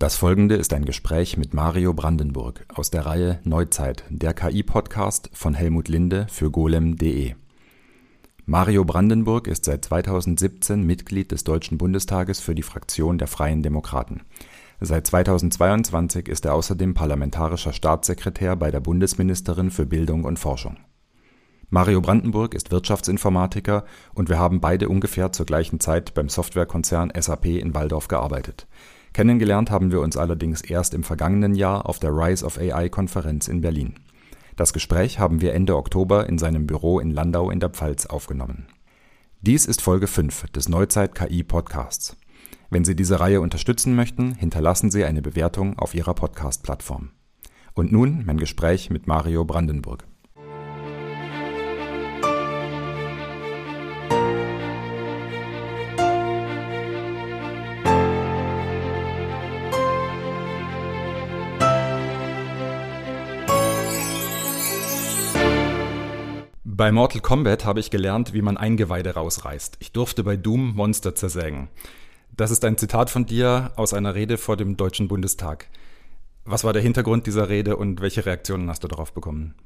Das folgende ist ein Gespräch mit Mario Brandenburg aus der Reihe Neuzeit, der KI-Podcast von Helmut Linde für golem.de. Mario Brandenburg ist seit 2017 Mitglied des Deutschen Bundestages für die Fraktion der Freien Demokraten. Seit 2022 ist er außerdem parlamentarischer Staatssekretär bei der Bundesministerin für Bildung und Forschung. Mario Brandenburg ist Wirtschaftsinformatiker und wir haben beide ungefähr zur gleichen Zeit beim Softwarekonzern SAP in Walldorf gearbeitet. Kennengelernt haben wir uns allerdings erst im vergangenen Jahr auf der Rise of AI-Konferenz in Berlin. Das Gespräch haben wir Ende Oktober in seinem Büro in Landau in der Pfalz aufgenommen. Dies ist Folge 5 des Neuzeit KI Podcasts. Wenn Sie diese Reihe unterstützen möchten, hinterlassen Sie eine Bewertung auf Ihrer Podcast-Plattform. Und nun mein Gespräch mit Mario Brandenburg. Bei Mortal Kombat habe ich gelernt, wie man Eingeweide rausreißt. Ich durfte bei Doom Monster zersägen. Das ist ein Zitat von dir aus einer Rede vor dem Deutschen Bundestag. Was war der Hintergrund dieser Rede und welche Reaktionen hast du darauf bekommen?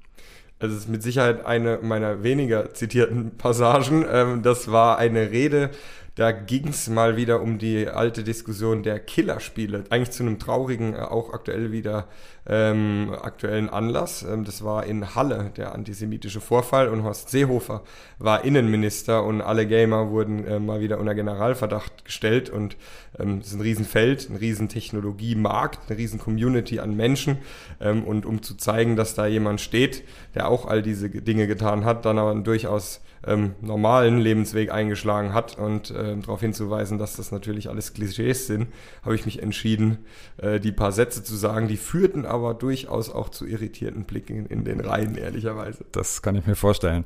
Also es ist mit Sicherheit eine meiner weniger zitierten Passagen. Ähm, das war eine Rede da ging es mal wieder um die alte Diskussion der Killerspiele. Eigentlich zu einem traurigen, äh, auch aktuell wieder ähm, aktuellen Anlass. Ähm, das war in Halle der antisemitische Vorfall und Horst Seehofer war Innenminister und alle Gamer wurden äh, mal wieder unter Generalverdacht gestellt und ähm, es ist ein Riesenfeld, ein riesen Technologiemarkt, eine riesen Community an Menschen ähm, und um zu zeigen, dass da jemand steht, der auch all diese Dinge getan hat, dann aber durchaus ähm, normalen Lebensweg eingeschlagen hat und äh, darauf hinzuweisen, dass das natürlich alles Klischees sind, habe ich mich entschieden, äh, die paar Sätze zu sagen, die führten aber durchaus auch zu irritierten Blicken in den Reihen, ehrlicherweise. Das kann ich mir vorstellen.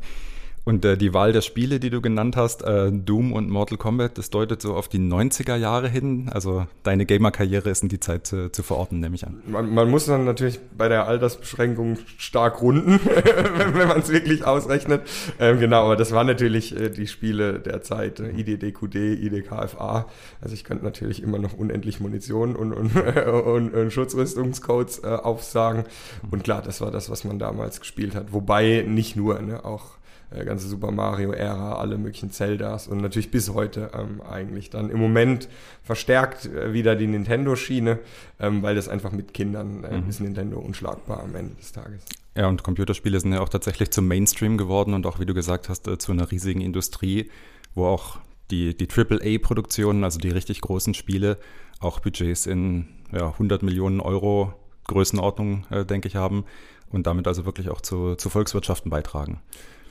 Und äh, die Wahl der Spiele, die du genannt hast, äh, Doom und Mortal Kombat, das deutet so auf die 90er Jahre hin. Also deine Gamer-Karriere ist in die Zeit zu, zu verorten, nehme ich an. Man, man, muss dann natürlich bei der Altersbeschränkung stark runden, wenn man es wirklich ausrechnet. Ähm, genau, aber das waren natürlich äh, die Spiele der Zeit, äh, IDDQD, IDKFA. Also ich könnte natürlich immer noch unendlich Munition und, und, und, und Schutzrüstungscodes äh, aufsagen. Und klar, das war das, was man damals gespielt hat. Wobei nicht nur, ne, auch äh, ganze Super Mario-Ära, alle möglichen Zeldas und natürlich bis heute ähm, eigentlich dann im Moment verstärkt äh, wieder die Nintendo-Schiene, ähm, weil das einfach mit Kindern äh, mhm. ist Nintendo unschlagbar am Ende des Tages. Ja, und Computerspiele sind ja auch tatsächlich zum Mainstream geworden und auch, wie du gesagt hast, äh, zu einer riesigen Industrie, wo auch die, die AAA-Produktionen, also die richtig großen Spiele, auch Budgets in ja, 100 Millionen Euro Größenordnung, äh, denke ich, haben und damit also wirklich auch zu, zu Volkswirtschaften beitragen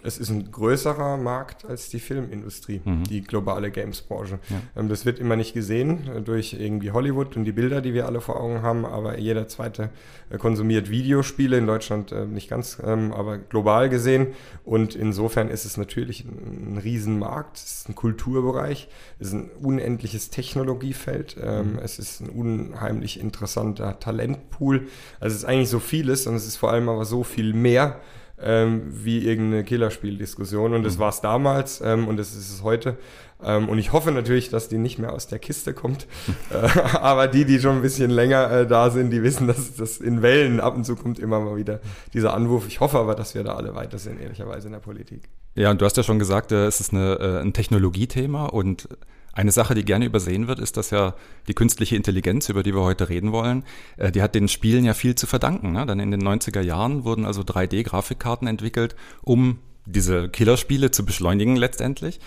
es ist ein größerer Markt als die Filmindustrie, mhm. die globale Gamesbranche. Ja. Ähm, das wird immer nicht gesehen äh, durch irgendwie Hollywood und die Bilder, die wir alle vor Augen haben, aber jeder zweite äh, konsumiert Videospiele, in Deutschland äh, nicht ganz, ähm, aber global gesehen. Und insofern ist es natürlich ein, ein Riesenmarkt, es ist ein Kulturbereich, es ist ein unendliches Technologiefeld, ähm, mhm. es ist ein unheimlich interessanter Talentpool. Also es ist eigentlich so vieles und es ist vor allem aber so viel mehr ähm, wie irgendeine Killerspieldiskussion. Und das mhm. war es damals ähm, und das ist es heute. Ähm, und ich hoffe natürlich, dass die nicht mehr aus der Kiste kommt. äh, aber die, die schon ein bisschen länger äh, da sind, die wissen, dass das in Wellen ab und zu kommt immer mal wieder dieser Anwurf. Ich hoffe aber, dass wir da alle weiter sind, ehrlicherweise in der Politik. Ja, und du hast ja schon gesagt, äh, es ist eine, äh, ein Technologiethema und eine Sache, die gerne übersehen wird, ist, dass ja die künstliche Intelligenz, über die wir heute reden wollen, äh, die hat den Spielen ja viel zu verdanken. Ne? Dann in den 90er Jahren wurden also 3D-Grafikkarten entwickelt, um diese Killerspiele zu beschleunigen letztendlich.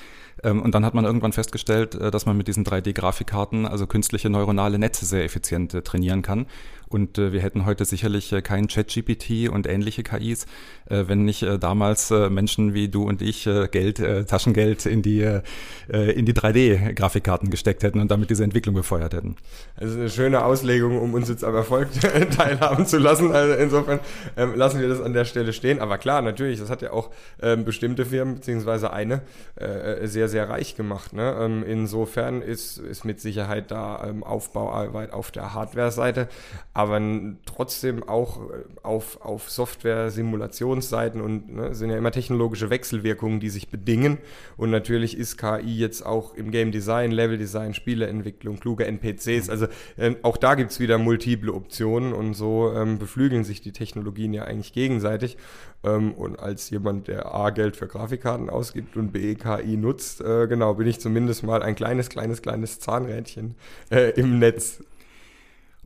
Ähm, und dann hat man irgendwann festgestellt, äh, dass man mit diesen 3D-Grafikkarten also künstliche neuronale Netze sehr effizient äh, trainieren kann. Und äh, wir hätten heute sicherlich äh, kein ChatGPT und ähnliche KIs, wenn nicht damals Menschen wie du und ich Geld, Taschengeld in die, in die 3D-Grafikkarten gesteckt hätten und damit diese Entwicklung befeuert hätten. Also eine schöne Auslegung, um uns jetzt am Erfolg teilhaben zu lassen. Also insofern ähm, lassen wir das an der Stelle stehen. Aber klar, natürlich, das hat ja auch ähm, bestimmte Firmen, beziehungsweise eine, äh, sehr, sehr reich gemacht. Ne? Ähm, insofern ist, ist mit Sicherheit da ähm, Aufbauarbeit auf der Hardware-Seite. aber trotzdem auch äh, auf, auf Software-Simulationsseiten und ne, sind ja immer technologische Wechselwirkungen, die sich bedingen. Und natürlich ist KI jetzt auch im Game Design, Level Design, Spieleentwicklung, kluge NPCs. Also äh, auch da gibt es wieder multiple Optionen und so ähm, beflügeln sich die Technologien ja eigentlich gegenseitig. Ähm, und als jemand, der A Geld für Grafikkarten ausgibt und B KI nutzt, äh, genau, bin ich zumindest mal ein kleines, kleines, kleines Zahnrädchen äh, im Netz.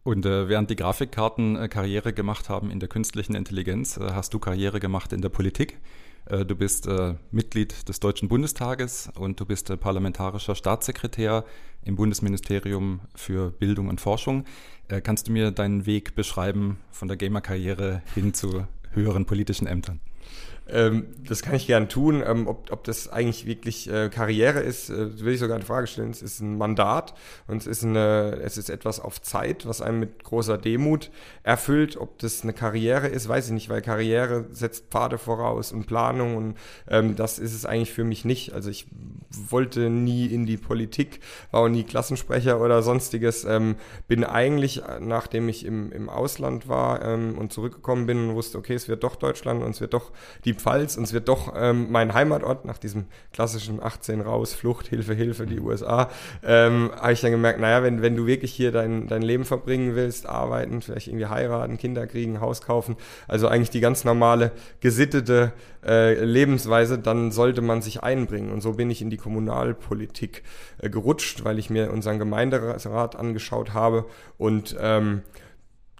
Und äh, während die Grafikkarten äh, Karriere gemacht haben in der künstlichen Intelligenz, äh, hast du Karriere gemacht in der Politik. Äh, du bist Mitglied des Deutschen Bundestages und du bist parlamentarischer Staatssekretär im Bundesministerium für Bildung und Forschung. kannst du mir deinen Weg beschreiben von der Gamer-Karriere hin zu höheren politischen Ämtern? Ähm, das kann ich gern tun. Ähm, ob, ob das eigentlich wirklich äh, Karriere ist, äh, will ich sogar eine Frage stellen. Es ist ein Mandat und es ist, eine, es ist etwas auf Zeit, was einem mit großer Demut erfüllt. Ob das eine Karriere ist, weiß ich nicht, weil Karriere setzt Pfade voraus und Planung und ähm, das ist es eigentlich für mich nicht. Also ich wollte nie in die Politik, war auch nie Klassensprecher oder sonstiges. Ähm, bin eigentlich, nachdem ich im, im Ausland war ähm, und zurückgekommen bin und wusste, okay, es wird doch Deutschland und es wird doch die Pfalz und es wird doch ähm, mein Heimatort nach diesem klassischen 18 raus, Flucht, Hilfe, Hilfe, die USA, ähm, habe ich dann gemerkt, naja, wenn, wenn du wirklich hier dein, dein Leben verbringen willst, arbeiten, vielleicht irgendwie heiraten, Kinder kriegen, Haus kaufen, also eigentlich die ganz normale, gesittete äh, Lebensweise, dann sollte man sich einbringen. Und so bin ich in die Kommunalpolitik äh, gerutscht, weil ich mir unseren Gemeinderat angeschaut habe und ähm,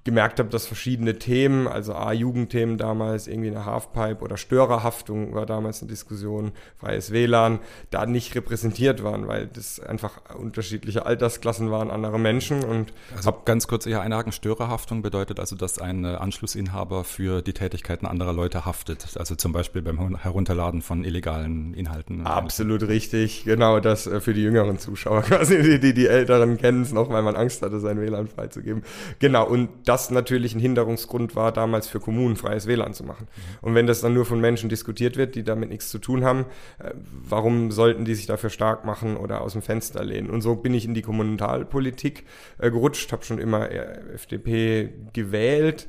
gemerkt habe, dass verschiedene Themen, also A-Jugendthemen damals, irgendwie eine Halfpipe oder Störerhaftung war damals eine Diskussion, freies WLAN, da nicht repräsentiert waren, weil das einfach unterschiedliche Altersklassen waren, andere Menschen und also ganz kurz eher einhaken, Störerhaftung bedeutet also, dass ein Anschlussinhaber für die Tätigkeiten anderer Leute haftet, also zum Beispiel beim Herunterladen von illegalen Inhalten. Absolut richtig, genau das äh, für die jüngeren Zuschauer quasi, die, die, die Älteren kennen es noch, weil man Angst hatte, sein WLAN freizugeben. Genau, und das natürlich ein Hinderungsgrund war, damals für Kommunen freies WLAN zu machen. Mhm. Und wenn das dann nur von Menschen diskutiert wird, die damit nichts zu tun haben, äh, warum sollten die sich dafür stark machen oder aus dem Fenster lehnen? Und so bin ich in die Kommunalpolitik äh, gerutscht, habe schon immer FDP gewählt,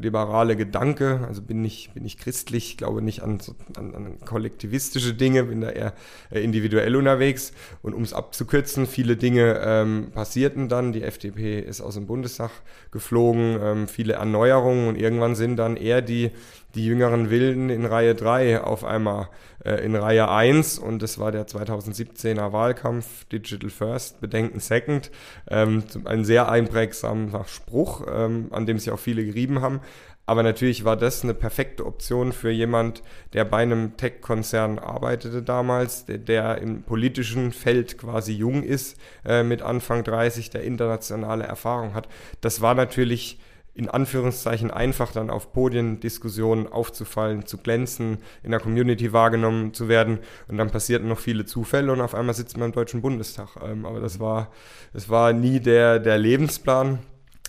liberale Gedanke, also bin ich, bin ich christlich, glaube nicht an, an, an kollektivistische Dinge, bin da eher individuell unterwegs. Und um es abzukürzen, viele Dinge ähm, passierten dann. Die FDP ist aus dem Bundestag geflogen, ähm, viele Erneuerungen und irgendwann sind dann eher die, die jüngeren Wilden in Reihe 3 auf einmal äh, in Reihe 1 und das war der 2017er Wahlkampf Digital First, Bedenken Second. Ähm, ein sehr einprägsamer Spruch, ähm, an dem sich auch viele gerieben haben. Aber natürlich war das eine perfekte Option für jemand, der bei einem Tech-Konzern arbeitete damals, der, der, im politischen Feld quasi jung ist, äh, mit Anfang 30, der internationale Erfahrung hat. Das war natürlich in Anführungszeichen einfach dann auf Podiendiskussionen aufzufallen, zu glänzen, in der Community wahrgenommen zu werden. Und dann passierten noch viele Zufälle und auf einmal sitzt man im Deutschen Bundestag. Ähm, aber das war, das war nie der, der Lebensplan.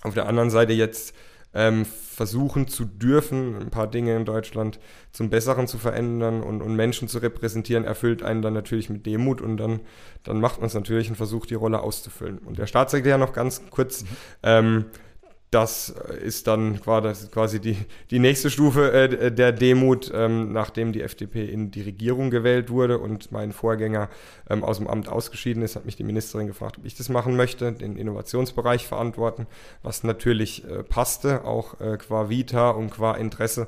Auf der anderen Seite jetzt ähm, versuchen zu dürfen, ein paar Dinge in Deutschland zum Besseren zu verändern und, und Menschen zu repräsentieren, erfüllt einen dann natürlich mit Demut und dann, dann macht man es natürlich und versucht, die Rolle auszufüllen. Und der Staatssekretär noch ganz kurz, mhm. ähm, das ist dann quasi die, die nächste Stufe äh, der Demut, ähm, nachdem die FDP in die Regierung gewählt wurde und mein Vorgänger ähm, aus dem Amt ausgeschieden ist, hat mich die Ministerin gefragt, ob ich das machen möchte, den Innovationsbereich verantworten, was natürlich äh, passte, auch äh, qua Vita und qua Interesse.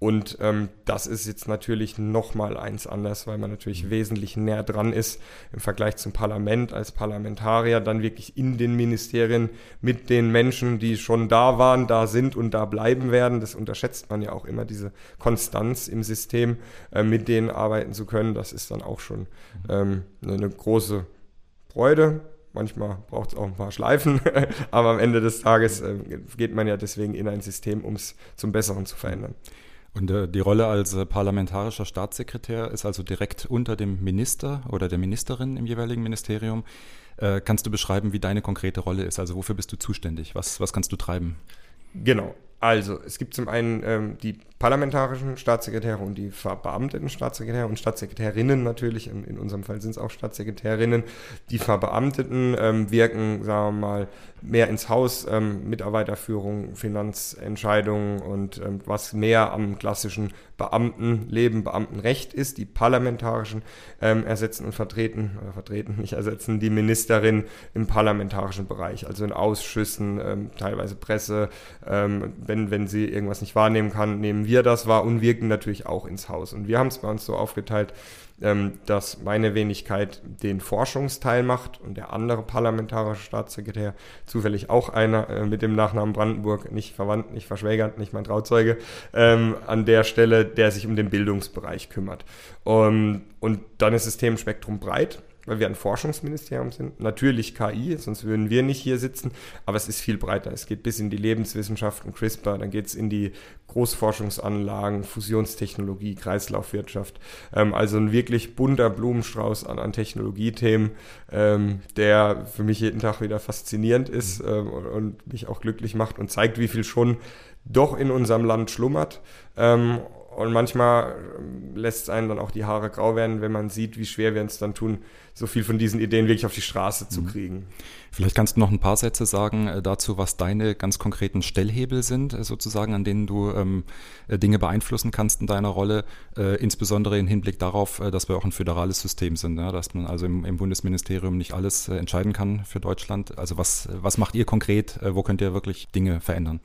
Und ähm, das ist jetzt natürlich nochmal eins anders, weil man natürlich wesentlich näher dran ist im Vergleich zum Parlament als Parlamentarier, dann wirklich in den Ministerien mit den Menschen, die schon da waren, da sind und da bleiben werden. Das unterschätzt man ja auch immer, diese Konstanz im System, äh, mit denen arbeiten zu können. Das ist dann auch schon ähm, eine große Freude. Manchmal braucht es auch ein paar Schleifen, aber am Ende des Tages äh, geht man ja deswegen in ein System, um es zum Besseren zu verändern. Und äh, die Rolle als äh, parlamentarischer Staatssekretär ist also direkt unter dem Minister oder der Ministerin im jeweiligen Ministerium. Äh, kannst du beschreiben, wie deine konkrete Rolle ist? Also wofür bist du zuständig? Was, was kannst du treiben? Genau. Also, es gibt zum einen ähm, die parlamentarischen Staatssekretäre und die verbeamteten Staatssekretäre und Staatssekretärinnen natürlich, in, in unserem Fall sind es auch Staatssekretärinnen. Die Verbeamteten ähm, wirken, sagen wir mal, mehr ins Haus, ähm, Mitarbeiterführung, Finanzentscheidungen und ähm, was mehr am klassischen Beamtenleben, Beamtenrecht ist. Die parlamentarischen ähm, ersetzen und vertreten, oder vertreten, nicht ersetzen, die Ministerin im parlamentarischen Bereich, also in Ausschüssen, ähm, teilweise Presse. Ähm, wenn, wenn sie irgendwas nicht wahrnehmen kann, nehmen wir das wahr und wirken natürlich auch ins Haus. Und wir haben es bei uns so aufgeteilt, ähm, dass meine Wenigkeit den Forschungsteil macht und der andere parlamentarische Staatssekretär, zufällig auch einer äh, mit dem Nachnamen Brandenburg, nicht verwandt, nicht verschwägert, nicht mein Trauzeuge, ähm, an der Stelle, der sich um den Bildungsbereich kümmert. Um, und dann ist das Themenspektrum breit weil wir ein Forschungsministerium sind. Natürlich KI, sonst würden wir nicht hier sitzen, aber es ist viel breiter. Es geht bis in die Lebenswissenschaften, CRISPR, dann geht es in die Großforschungsanlagen, Fusionstechnologie, Kreislaufwirtschaft. Ähm, also ein wirklich bunter Blumenstrauß an, an Technologiethemen, ähm, der für mich jeden Tag wieder faszinierend ist ähm, und mich auch glücklich macht und zeigt, wie viel schon doch in unserem Land schlummert. Und manchmal ähm, lässt es einen dann auch die Haare grau werden, wenn man sieht, wie schwer wir uns dann tun, so viel von diesen Ideen wirklich auf die Straße zu mhm. kriegen. Vielleicht kannst du noch ein paar Sätze sagen äh, dazu, was deine ganz konkreten Stellhebel sind, äh, sozusagen, an denen du ähm, äh, Dinge beeinflussen kannst in deiner Rolle, äh, insbesondere im Hinblick darauf, äh, dass wir auch ein föderales System sind, ja, dass man also im, im Bundesministerium nicht alles äh, entscheiden kann für Deutschland. Also was, was macht ihr konkret? wo könnt ihr wirklich Dinge verändern?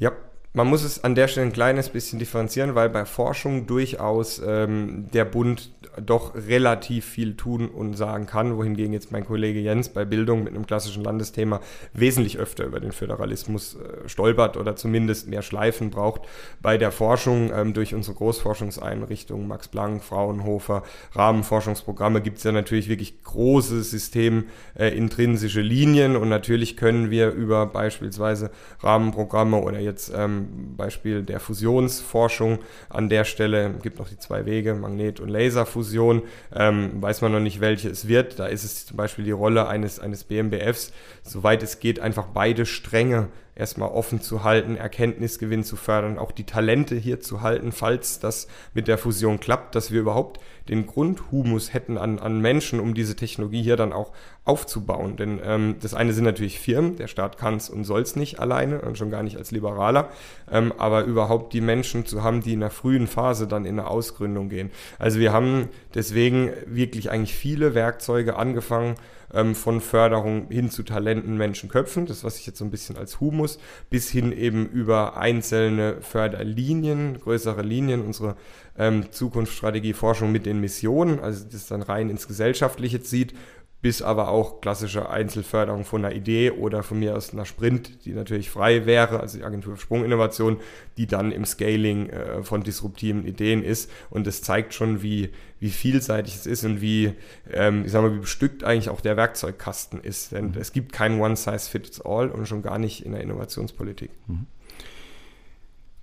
Ja, man muss es an der Stelle ein kleines bisschen differenzieren, weil bei Forschung durchaus ähm, der Bund doch relativ viel tun und sagen kann, wohingegen jetzt mein Kollege Jens bei Bildung mit einem klassischen Landesthema wesentlich öfter über den Föderalismus äh, stolpert oder zumindest mehr Schleifen braucht. Bei der Forschung ähm, durch unsere Großforschungseinrichtungen, Max Planck, Fraunhofer, Rahmenforschungsprogramme gibt es ja natürlich wirklich große systemintrinsische äh, Linien und natürlich können wir über beispielsweise Rahmenprogramme oder jetzt ähm, Beispiel der Fusionsforschung an der Stelle, gibt noch die zwei Wege, Magnet- und Laserfusion, Fusion, ähm, weiß man noch nicht, welche es wird. Da ist es zum Beispiel die Rolle eines, eines BMBFs, soweit es geht, einfach beide Stränge erstmal offen zu halten, Erkenntnisgewinn zu fördern, auch die Talente hier zu halten, falls das mit der Fusion klappt, dass wir überhaupt den Grundhumus hätten an, an Menschen, um diese Technologie hier dann auch aufzubauen. Denn ähm, das eine sind natürlich Firmen, der Staat kann es und soll es nicht alleine und schon gar nicht als Liberaler, ähm, aber überhaupt die Menschen zu haben, die in der frühen Phase dann in eine Ausgründung gehen. Also wir haben deswegen wirklich eigentlich viele Werkzeuge angefangen, ähm, von Förderung hin zu Talenten, Menschen, Köpfen, das was ich jetzt so ein bisschen als Humus, bis hin eben über einzelne Förderlinien, größere Linien, unsere ähm, Zukunftsstrategie Forschung mit den Missionen, also das dann rein ins Gesellschaftliche zieht bis aber auch klassische Einzelförderung von einer Idee oder von mir aus einer Sprint, die natürlich frei wäre, also die Agentur für Sprunginnovation, die dann im Scaling äh, von disruptiven Ideen ist. Und das zeigt schon, wie, wie vielseitig es ist und wie, ähm, ich sag mal, wie bestückt eigentlich auch der Werkzeugkasten ist. Denn mhm. es gibt kein One-Size-Fits-All und schon gar nicht in der Innovationspolitik. Mhm.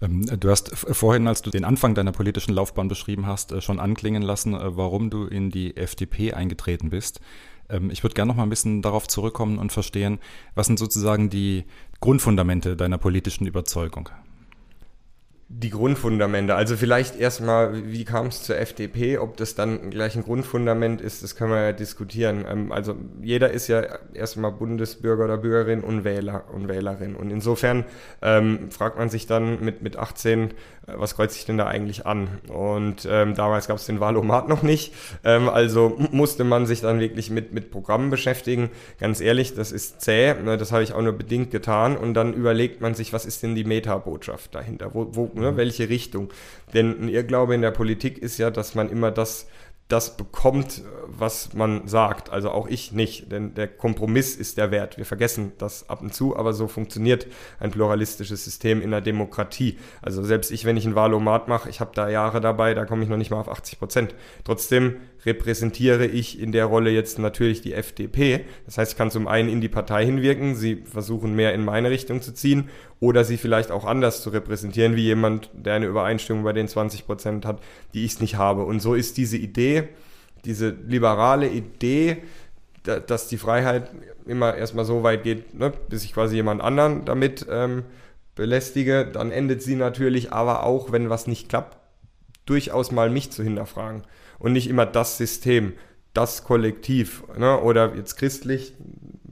Ähm, du hast vorhin, als du den Anfang deiner politischen Laufbahn beschrieben hast, äh, schon anklingen lassen, äh, warum du in die FDP eingetreten bist. Ähm, ich würde gerne noch mal ein bisschen darauf zurückkommen und verstehen, was sind sozusagen die Grundfundamente deiner politischen Überzeugung? die Grundfundamente. Also vielleicht erstmal, wie kam es zur FDP? Ob das dann gleich ein Grundfundament ist, das können wir ja diskutieren. Ähm, also jeder ist ja erstmal Bundesbürger oder Bürgerin und Wähler und Wählerin. Und insofern ähm, fragt man sich dann mit, mit 18, äh, was kreuzt sich denn da eigentlich an? Und ähm, damals gab es den Wahlomat noch nicht. Ähm, also musste man sich dann wirklich mit, mit Programmen beschäftigen. Ganz ehrlich, das ist zäh. Ne, das habe ich auch nur bedingt getan. Und dann überlegt man sich, was ist denn die Metabotschaft dahinter? Wo, wo ne, welche Richtung. Denn ein Irrglaube in der Politik ist ja, dass man immer das das bekommt, was man sagt. Also auch ich nicht, denn der Kompromiss ist der Wert. Wir vergessen das ab und zu, aber so funktioniert ein pluralistisches System in der Demokratie. Also selbst ich, wenn ich ein Wahlomat mache, ich habe da Jahre dabei, da komme ich noch nicht mal auf 80 Prozent. Trotzdem repräsentiere ich in der Rolle jetzt natürlich die FDP. Das heißt, ich kann zum einen in die Partei hinwirken, sie versuchen mehr in meine Richtung zu ziehen oder sie vielleicht auch anders zu repräsentieren, wie jemand, der eine Übereinstimmung bei den 20 Prozent hat, die ich nicht habe. Und so ist diese Idee, diese liberale Idee, dass die Freiheit immer erstmal so weit geht, ne, bis ich quasi jemand anderen damit ähm, belästige, dann endet sie natürlich aber auch, wenn was nicht klappt, durchaus mal mich zu hinterfragen und nicht immer das System, das Kollektiv ne? oder jetzt christlich,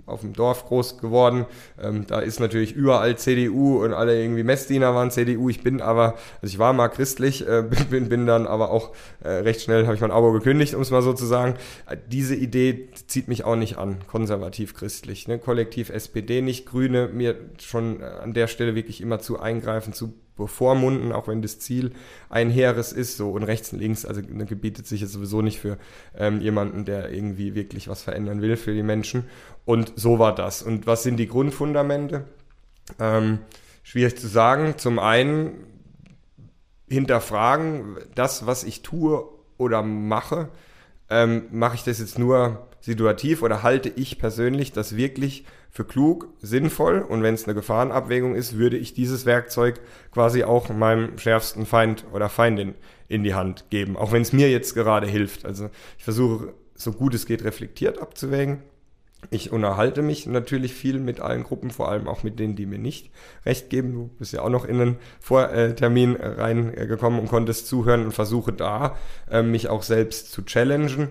auf dem Dorf groß geworden. Ähm, da ist natürlich überall CDU und alle irgendwie Messdiener waren CDU. Ich bin aber, also ich war mal christlich, äh, bin, bin dann aber auch äh, recht schnell, habe ich mein Abo gekündigt, um es mal so zu sagen. Äh, diese Idee zieht mich auch nicht an, konservativ-christlich. Ne? Kollektiv SPD nicht, Grüne, mir schon äh, an der Stelle wirklich immer zu eingreifen, zu bevormunden, auch wenn das Ziel ein Heeres ist, so und rechts und links, also ne, gebietet sich jetzt sowieso nicht für ähm, jemanden, der irgendwie wirklich was verändern will für die Menschen. Und so war das. Und was sind die Grundfundamente? Ähm, schwierig zu sagen. Zum einen hinterfragen, das, was ich tue oder mache, ähm, mache ich das jetzt nur situativ oder halte ich persönlich das wirklich für klug, sinnvoll und wenn es eine Gefahrenabwägung ist, würde ich dieses Werkzeug quasi auch meinem schärfsten Feind oder Feindin in die Hand geben, auch wenn es mir jetzt gerade hilft. Also ich versuche so gut es geht reflektiert abzuwägen. Ich unterhalte mich natürlich viel mit allen Gruppen, vor allem auch mit denen, die mir nicht recht geben. Du bist ja auch noch in einen Vortermin reingekommen und konntest zuhören und versuche da äh, mich auch selbst zu challengen.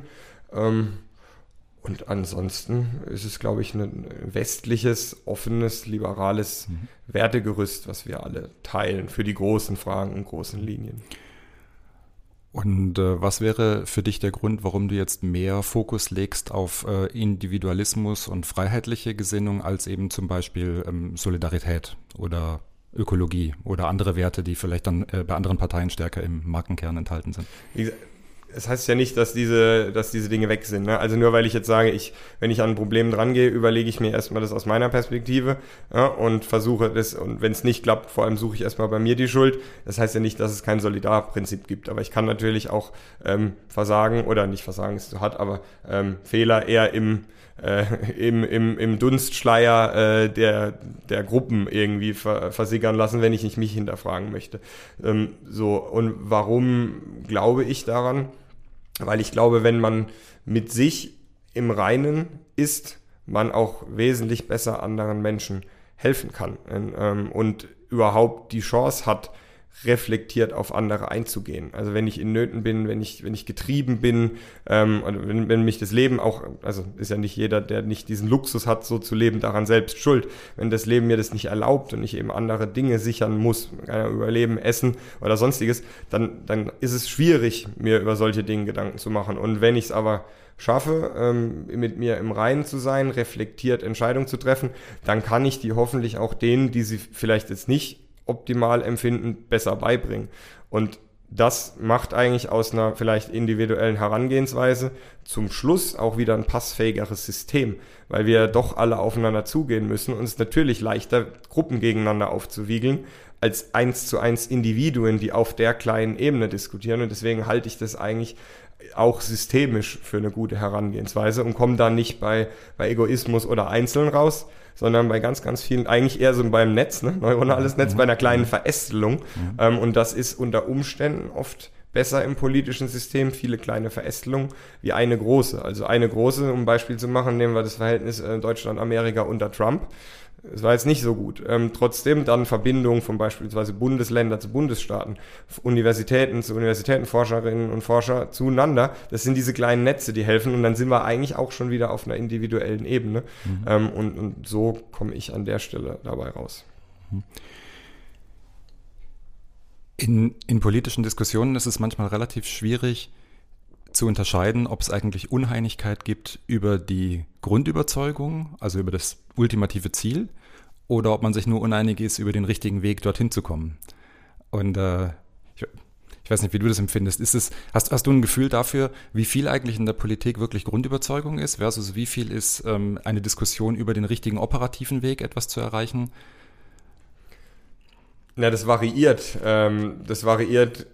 Und ansonsten ist es, glaube ich, ein westliches, offenes, liberales mhm. Wertegerüst, was wir alle teilen für die großen Fragen und großen Linien. Und äh, was wäre für dich der Grund, warum du jetzt mehr Fokus legst auf äh, Individualismus und freiheitliche Gesinnung als eben zum Beispiel ähm, Solidarität oder Ökologie oder andere Werte, die vielleicht dann äh, bei anderen Parteien stärker im Markenkern enthalten sind? Es heißt ja nicht, dass diese, dass diese Dinge weg sind. Ne? Also nur weil ich jetzt sage, ich, wenn ich an ein Problem drangehe, überlege ich mir erstmal das aus meiner Perspektive ja, und versuche das, und wenn es nicht klappt, vor allem suche ich erstmal bei mir die Schuld. Das heißt ja nicht, dass es kein Solidarprinzip gibt. Aber ich kann natürlich auch ähm, Versagen, oder nicht Versagen ist zu hart, aber ähm, Fehler eher im, äh, im, im, im Dunstschleier äh, der, der Gruppen irgendwie ver, versickern lassen, wenn ich nicht mich hinterfragen möchte. Ähm, so, und warum glaube ich daran? Weil ich glaube, wenn man mit sich im Reinen ist, man auch wesentlich besser anderen Menschen helfen kann. Ähm, und überhaupt die Chance hat, reflektiert auf andere einzugehen. Also wenn ich in Nöten bin, wenn ich, wenn ich getrieben bin, ähm, oder wenn, wenn mich das Leben auch, also ist ja nicht jeder, der nicht diesen Luxus hat, so zu leben, daran selbst schuld. Wenn das Leben mir das nicht erlaubt und ich eben andere Dinge sichern muss, überleben, essen oder sonstiges, dann, dann ist es schwierig, mir über solche Dinge Gedanken zu machen. Und wenn ich es aber schaffe, ähm, mit mir im Reinen zu sein, reflektiert Entscheidungen zu treffen, dann kann ich die hoffentlich auch denen, die sie vielleicht jetzt nicht optimal empfinden, besser beibringen. Und das macht eigentlich aus einer vielleicht individuellen Herangehensweise zum Schluss auch wieder ein passfähigeres System, weil wir doch alle aufeinander zugehen müssen und es ist natürlich leichter, Gruppen gegeneinander aufzuwiegeln, als eins zu eins Individuen, die auf der kleinen Ebene diskutieren. Und deswegen halte ich das eigentlich auch systemisch für eine gute Herangehensweise und komme da nicht bei, bei Egoismus oder Einzeln raus, sondern bei ganz, ganz vielen, eigentlich eher so beim Netz, ne? neuronales Netz, mhm. bei einer kleinen Verästelung. Mhm. Ähm, und das ist unter Umständen oft besser im politischen System, viele kleine Verästelungen, wie eine große. Also eine große, um ein Beispiel zu machen, nehmen wir das Verhältnis äh, Deutschland-Amerika unter Trump. Es war jetzt nicht so gut. Ähm, trotzdem dann Verbindungen von beispielsweise Bundesländer zu Bundesstaaten, Universitäten zu Universitäten, Forscherinnen und Forscher zueinander. Das sind diese kleinen Netze, die helfen und dann sind wir eigentlich auch schon wieder auf einer individuellen Ebene. Mhm. Ähm, und, und, so komme ich an der Stelle dabei raus. Mhm. In, in politischen Diskussionen ist es manchmal relativ schwierig, zu unterscheiden, ob es eigentlich Uneinigkeit gibt über die Grundüberzeugung, also über das ultimative Ziel, oder ob man sich nur uneinig ist über den richtigen Weg, dorthin zu kommen. Und äh, ich, ich, weiß nicht, wie du das empfindest. Ist es, hast, hast du ein Gefühl dafür, wie viel eigentlich in der Politik wirklich Grundüberzeugung ist, versus wie viel ist ähm, eine Diskussion über den richtigen operativen Weg, etwas zu erreichen? Na, das variiert. Ähm, das variiert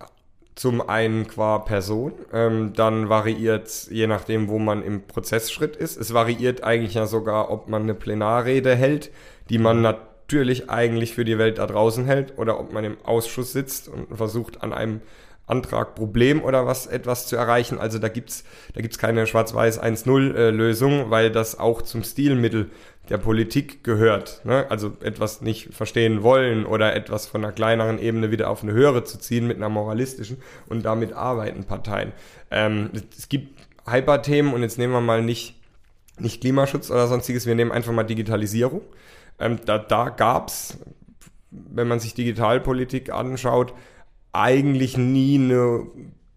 zum einen qua Person, ähm, dann variiert es je nachdem, wo man im Prozessschritt ist. Es variiert eigentlich ja sogar, ob man eine Plenarrede hält, die man natürlich eigentlich für die Welt da draußen hält, oder ob man im Ausschuss sitzt und versucht, an einem Antrag Problem oder was etwas zu erreichen. Also da gibt's da gibt's keine Schwarz-Weiß 1-0-Lösung, weil das auch zum Stilmittel der Politik gehört. Ne? Also etwas nicht verstehen wollen oder etwas von einer kleineren Ebene wieder auf eine höhere zu ziehen mit einer moralistischen und damit arbeiten Parteien. Ähm, es gibt Hyperthemen und jetzt nehmen wir mal nicht, nicht Klimaschutz oder sonstiges, wir nehmen einfach mal Digitalisierung. Ähm, da da gab's wenn man sich Digitalpolitik anschaut, eigentlich nie eine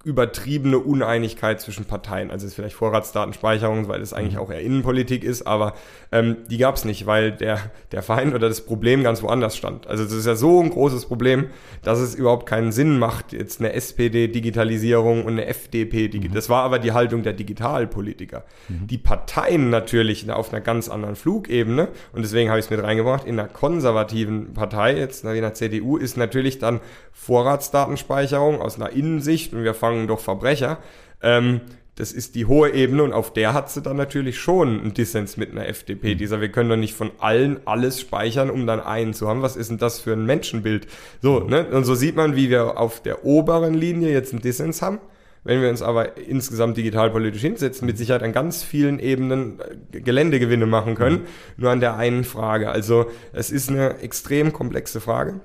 übertriebene Uneinigkeit zwischen Parteien. Also ist vielleicht Vorratsdatenspeicherung, weil es eigentlich mhm. auch eher Innenpolitik ist, aber ähm, die gab es nicht, weil der, der Feind oder das Problem ganz woanders stand. Also das ist ja so ein großes Problem, dass es überhaupt keinen Sinn macht, jetzt eine SPD-Digitalisierung und eine FDP. Mhm. Das war aber die Haltung der Digitalpolitiker. Mhm. Die Parteien natürlich auf einer ganz anderen Flugebene und deswegen habe ich es mit reingebracht, in einer konservativen Partei, jetzt in der CDU, ist natürlich dann Vorratsdatenspeicherung aus einer Innensicht und wir fangen fangen doch Verbrecher. Ähm, das ist die hohe Ebene und auf der hat sie dann natürlich schon einen Dissens mit einer FDP. Mhm. Dieser, wir können doch nicht von allen alles speichern, um dann einen zu haben. Was ist denn das für ein Menschenbild? So, mhm. ne? Und so sieht man, wie wir auf der oberen Linie jetzt einen Dissens haben. Wenn wir uns aber insgesamt digitalpolitisch hinsetzen, mit Sicherheit an ganz vielen Ebenen äh, Geländegewinne machen können, nur an der einen Frage. Also es ist eine extrem komplexe Frage,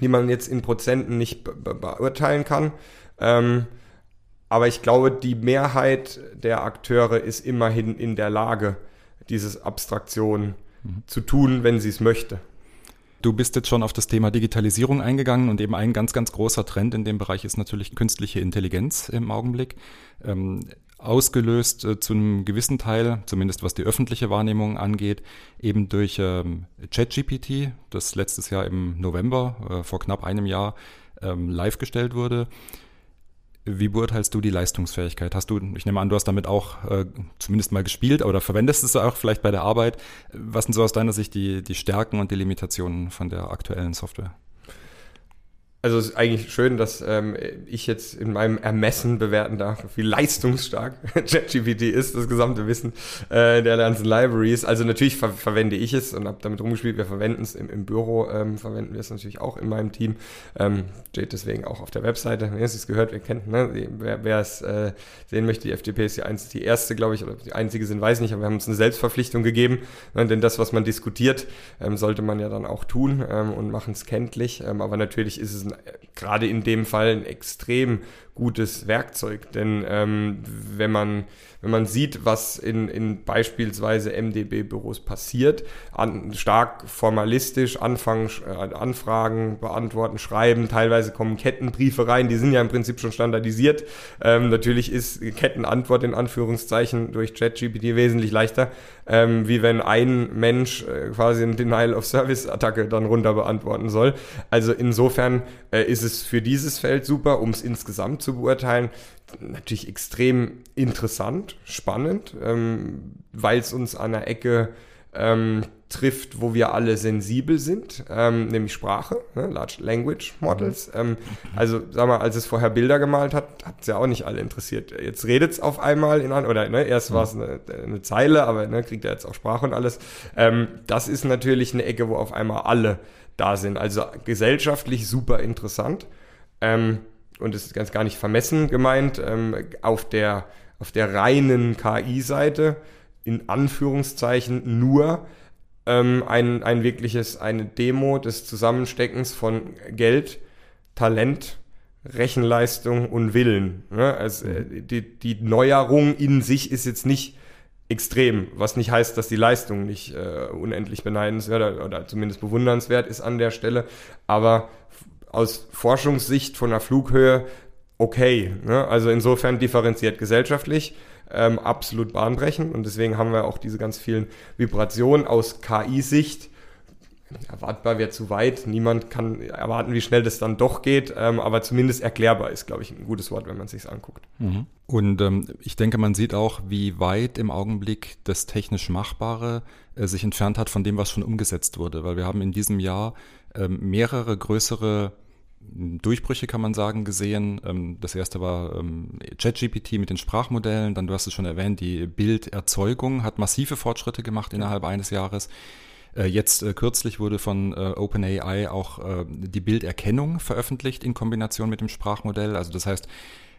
die man jetzt in Prozenten nicht be beurteilen kann. Ähm, aber ich glaube, die Mehrheit der Akteure ist immerhin in der Lage, diese Abstraktion mhm. zu tun, wenn sie es möchte. Du bist jetzt schon auf das Thema Digitalisierung eingegangen und eben ein ganz, ganz großer Trend in dem Bereich ist natürlich künstliche Intelligenz im Augenblick. Ähm, ausgelöst äh, zu einem gewissen Teil, zumindest was die öffentliche Wahrnehmung angeht, eben durch ähm, ChatGPT, das letztes Jahr im November, äh, vor knapp einem Jahr, ähm, live gestellt wurde. Wie beurteilst du die Leistungsfähigkeit? Hast du, ich nehme an, du hast damit auch äh, zumindest mal gespielt oder verwendest es auch vielleicht bei der Arbeit. Was sind so aus deiner Sicht die, die Stärken und die Limitationen von der aktuellen Software? Also es ist eigentlich schön, dass ähm, ich jetzt in meinem Ermessen bewerten darf, wie leistungsstark ChatGPT ist, das gesamte Wissen äh, der ganzen Libraries. Also natürlich ver verwende ich es und habe damit rumgespielt. Wir verwenden es im, im Büro, ähm, verwenden wir es natürlich auch in meinem Team. Ähm, steht deswegen auch auf der Webseite. Wer es gehört, wer kennt, ne? wer, wer es äh, sehen möchte, die FDP ist die, einzige, die erste, glaube ich, oder die einzige sind, weiß nicht, aber wir haben uns eine Selbstverpflichtung gegeben. Ne? Denn das, was man diskutiert, ähm, sollte man ja dann auch tun ähm, und machen es kenntlich. Ähm, aber natürlich ist es ein gerade in dem Fall ein extrem gutes Werkzeug. Denn ähm, wenn, man, wenn man sieht, was in, in beispielsweise MDB-Büros passiert, an, stark formalistisch anfangen, äh, Anfragen beantworten, schreiben, teilweise kommen Kettenbriefe rein, die sind ja im Prinzip schon standardisiert. Ähm, natürlich ist Kettenantwort in Anführungszeichen durch ChatGPT wesentlich leichter, ähm, wie wenn ein Mensch äh, quasi eine Denial-of-Service-Attacke dann runter beantworten soll. Also insofern äh, ist es für dieses Feld super, um es insgesamt zu beurteilen. Natürlich extrem interessant, spannend, ähm, weil es uns an der Ecke ähm, trifft, wo wir alle sensibel sind, ähm, nämlich Sprache, ne, Large Language Models. Mhm. Ähm, also, sag mal, als es vorher Bilder gemalt hat, hat es ja auch nicht alle interessiert. Jetzt redet es auf einmal in an, oder ne, erst mhm. war es eine, eine, Zeile, aber ne, kriegt er jetzt auch Sprache und alles. Ähm, das ist natürlich eine Ecke, wo auf einmal alle da sind. Also gesellschaftlich super interessant. Ähm, und das ist ganz gar nicht vermessen gemeint, ähm, auf, der, auf der reinen KI-Seite in Anführungszeichen nur ähm, ein, ein wirkliches, eine Demo des Zusammensteckens von Geld, Talent, Rechenleistung und Willen. Ne? Also, äh, die, die Neuerung in sich ist jetzt nicht extrem, was nicht heißt, dass die Leistung nicht äh, unendlich beneidenswert oder, oder zumindest bewundernswert ist an der Stelle, aber aus Forschungssicht von der Flughöhe okay. Ne? Also insofern differenziert gesellschaftlich, ähm, absolut bahnbrechend und deswegen haben wir auch diese ganz vielen Vibrationen aus KI-Sicht. Erwartbar wäre zu weit. Niemand kann erwarten, wie schnell das dann doch geht, ähm, aber zumindest erklärbar ist, glaube ich, ein gutes Wort, wenn man es sich anguckt. Mhm. Und ähm, ich denke, man sieht auch, wie weit im Augenblick das technisch Machbare äh, sich entfernt hat von dem, was schon umgesetzt wurde, weil wir haben in diesem Jahr ähm, mehrere größere Durchbrüche, kann man sagen, gesehen. Ähm, das erste war ähm, ChatGPT mit den Sprachmodellen, dann, du hast es schon erwähnt, die Bilderzeugung hat massive Fortschritte gemacht innerhalb eines Jahres. Äh, jetzt äh, kürzlich wurde von äh, OpenAI auch die Bilderkennung veröffentlicht in Kombination mit dem Sprachmodell. Also das heißt,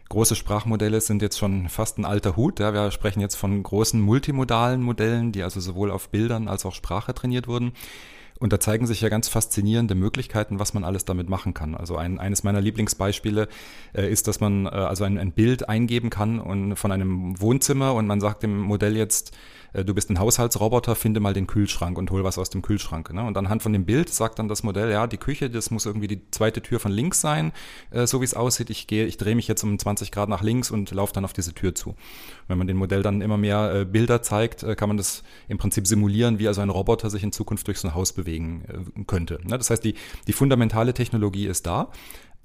große Sprachmodelle sind jetzt schon fast ein alter Hut. Ja. Wir sprechen jetzt von großen multimodalen Modellen, die also sowohl auf Bildern als auch Sprache trainiert wurden. Und da zeigen sich ja ganz faszinierende Möglichkeiten, was man alles damit machen kann. Also ein, eines meiner Lieblingsbeispiele äh, ist, dass man äh, also ein, ein Bild eingeben kann und von einem Wohnzimmer und man sagt dem Modell jetzt, du bist ein Haushaltsroboter, finde mal den Kühlschrank und hol was aus dem Kühlschrank. Ne? Und anhand von dem Bild sagt dann das Modell, ja, die Küche, das muss irgendwie die zweite Tür von links sein, äh, so wie es aussieht. Ich gehe, ich drehe mich jetzt um 20 Grad nach links und laufe dann auf diese Tür zu. Wenn man dem Modell dann immer mehr äh, Bilder zeigt, äh, kann man das im Prinzip simulieren, wie also ein Roboter sich in Zukunft durch so ein Haus bewegen äh, könnte. Ne? Das heißt, die, die fundamentale Technologie ist da.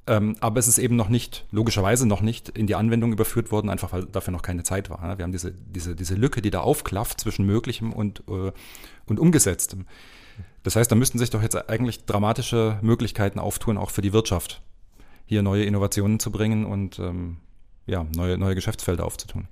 Ähm, aber es ist eben noch nicht, logischerweise noch nicht in die Anwendung überführt worden, einfach weil dafür noch keine Zeit war. Ne? Wir haben diese, diese, diese Lücke, die da aufklafft zwischen Möglichem und, äh, und Umgesetztem. Das heißt, da müssten sich doch jetzt eigentlich dramatische Möglichkeiten auftun, auch für die Wirtschaft, hier neue Innovationen zu bringen und ähm, ja, neue, neue Geschäftsfelder aufzutun.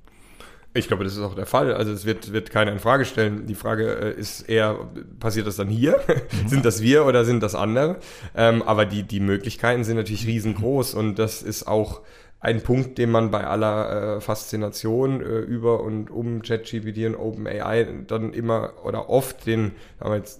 Ich glaube, das ist auch der Fall. Also es wird, wird keiner in Frage stellen. Die Frage äh, ist eher, passiert das dann hier? Sind das wir oder sind das andere? Ähm, aber die, die Möglichkeiten sind natürlich riesengroß und das ist auch ein Punkt, den man bei aller äh, Faszination äh, über und um ChatGPT und OpenAI dann immer oder oft den, wir jetzt,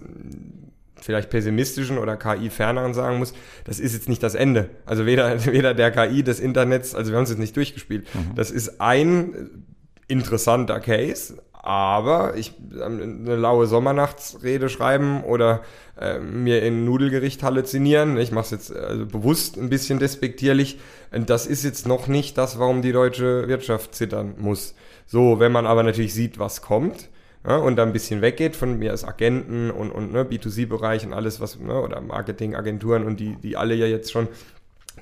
vielleicht pessimistischen oder KI-ferneren sagen muss, das ist jetzt nicht das Ende. Also weder, weder der KI des Internets, also wir haben es jetzt nicht durchgespielt. Mhm. Das ist ein interessanter Case, aber ich eine laue Sommernachtsrede schreiben oder äh, mir in Nudelgericht halluzinieren, ich mache es jetzt also bewusst ein bisschen despektierlich, das ist jetzt noch nicht das, warum die deutsche Wirtschaft zittern muss. So, wenn man aber natürlich sieht, was kommt, ja, und da ein bisschen weggeht von mir als Agenten und, und ne, B2C-Bereich und alles, was, ne, oder Marketingagenturen und die, die alle ja jetzt schon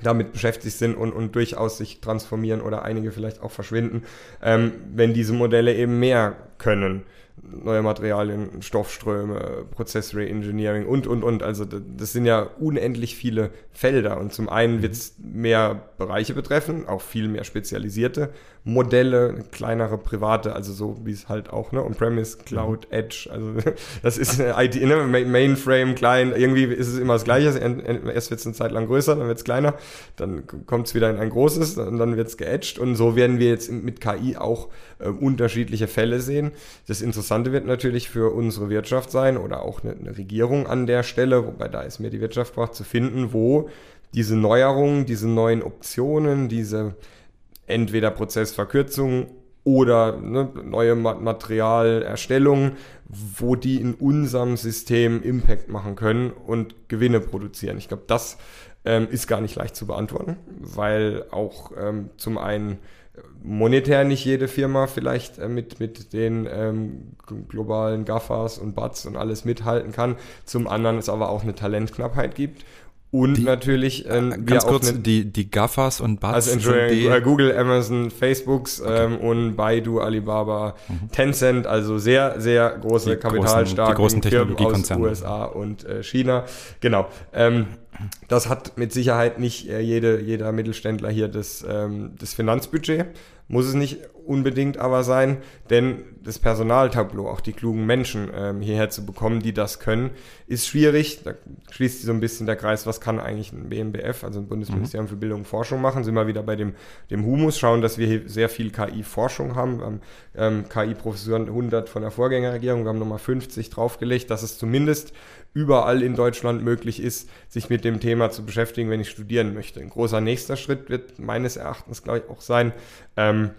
damit beschäftigt sind und, und durchaus sich transformieren oder einige vielleicht auch verschwinden, ähm, wenn diese Modelle eben mehr können. Neue Materialien, Stoffströme, Prozess-Reengineering und, und, und. Also das sind ja unendlich viele Felder. Und zum einen wird es mehr Bereiche betreffen, auch viel mehr spezialisierte Modelle, kleinere private, also so wie es halt auch, ne, On-Premise, Cloud, mhm. Edge, also das ist IT, ne, Mainframe, klein, irgendwie ist es immer das Gleiche, erst wird es eine Zeit lang größer, dann wird es kleiner, dann kommt es wieder in ein großes und dann wird es geedged und so werden wir jetzt mit KI auch äh, unterschiedliche Fälle sehen. Das Interessante wird natürlich für unsere Wirtschaft sein oder auch eine, eine Regierung an der Stelle, wobei da ist mir die Wirtschaft gebracht, zu finden, wo diese Neuerungen, diese neuen Optionen, diese entweder Prozessverkürzung oder ne, neue Materialerstellung, wo die in unserem System Impact machen können und Gewinne produzieren. Ich glaube, das ähm, ist gar nicht leicht zu beantworten, weil auch ähm, zum einen monetär nicht jede Firma vielleicht äh, mit, mit den ähm, globalen GAFAs und BATs und alles mithalten kann. Zum anderen es aber auch eine Talentknappheit gibt und die, natürlich äh, ganz kurz eine, die die Gaffas und Bats also Entschuldigung, äh, Google, Amazon, Facebooks okay. ähm, und Baidu, Alibaba, mhm. Tencent, also sehr sehr große die kapitalstarke großen, die großen aus USA und äh, China. Genau. Ähm, das hat mit Sicherheit nicht äh, jede, jeder Mittelständler hier das, ähm, das Finanzbudget. Muss es nicht unbedingt aber sein, denn das Personaltableau, auch die klugen Menschen ähm, hierher zu bekommen, die das können, ist schwierig. Da schließt sich so ein bisschen der Kreis, was kann eigentlich ein BMBF, also ein Bundesministerium mhm. für Bildung und Forschung machen. Sind wir wieder bei dem, dem Humus, schauen, dass wir hier sehr viel KI-Forschung haben. Wir haben ähm, KI-Professoren 100 von der Vorgängerregierung, wir haben nochmal 50 draufgelegt, dass es zumindest überall in Deutschland möglich ist, sich mit dem Thema zu beschäftigen, wenn ich studieren möchte. Ein großer nächster Schritt wird meines Erachtens, glaube ich, auch sein, ähm,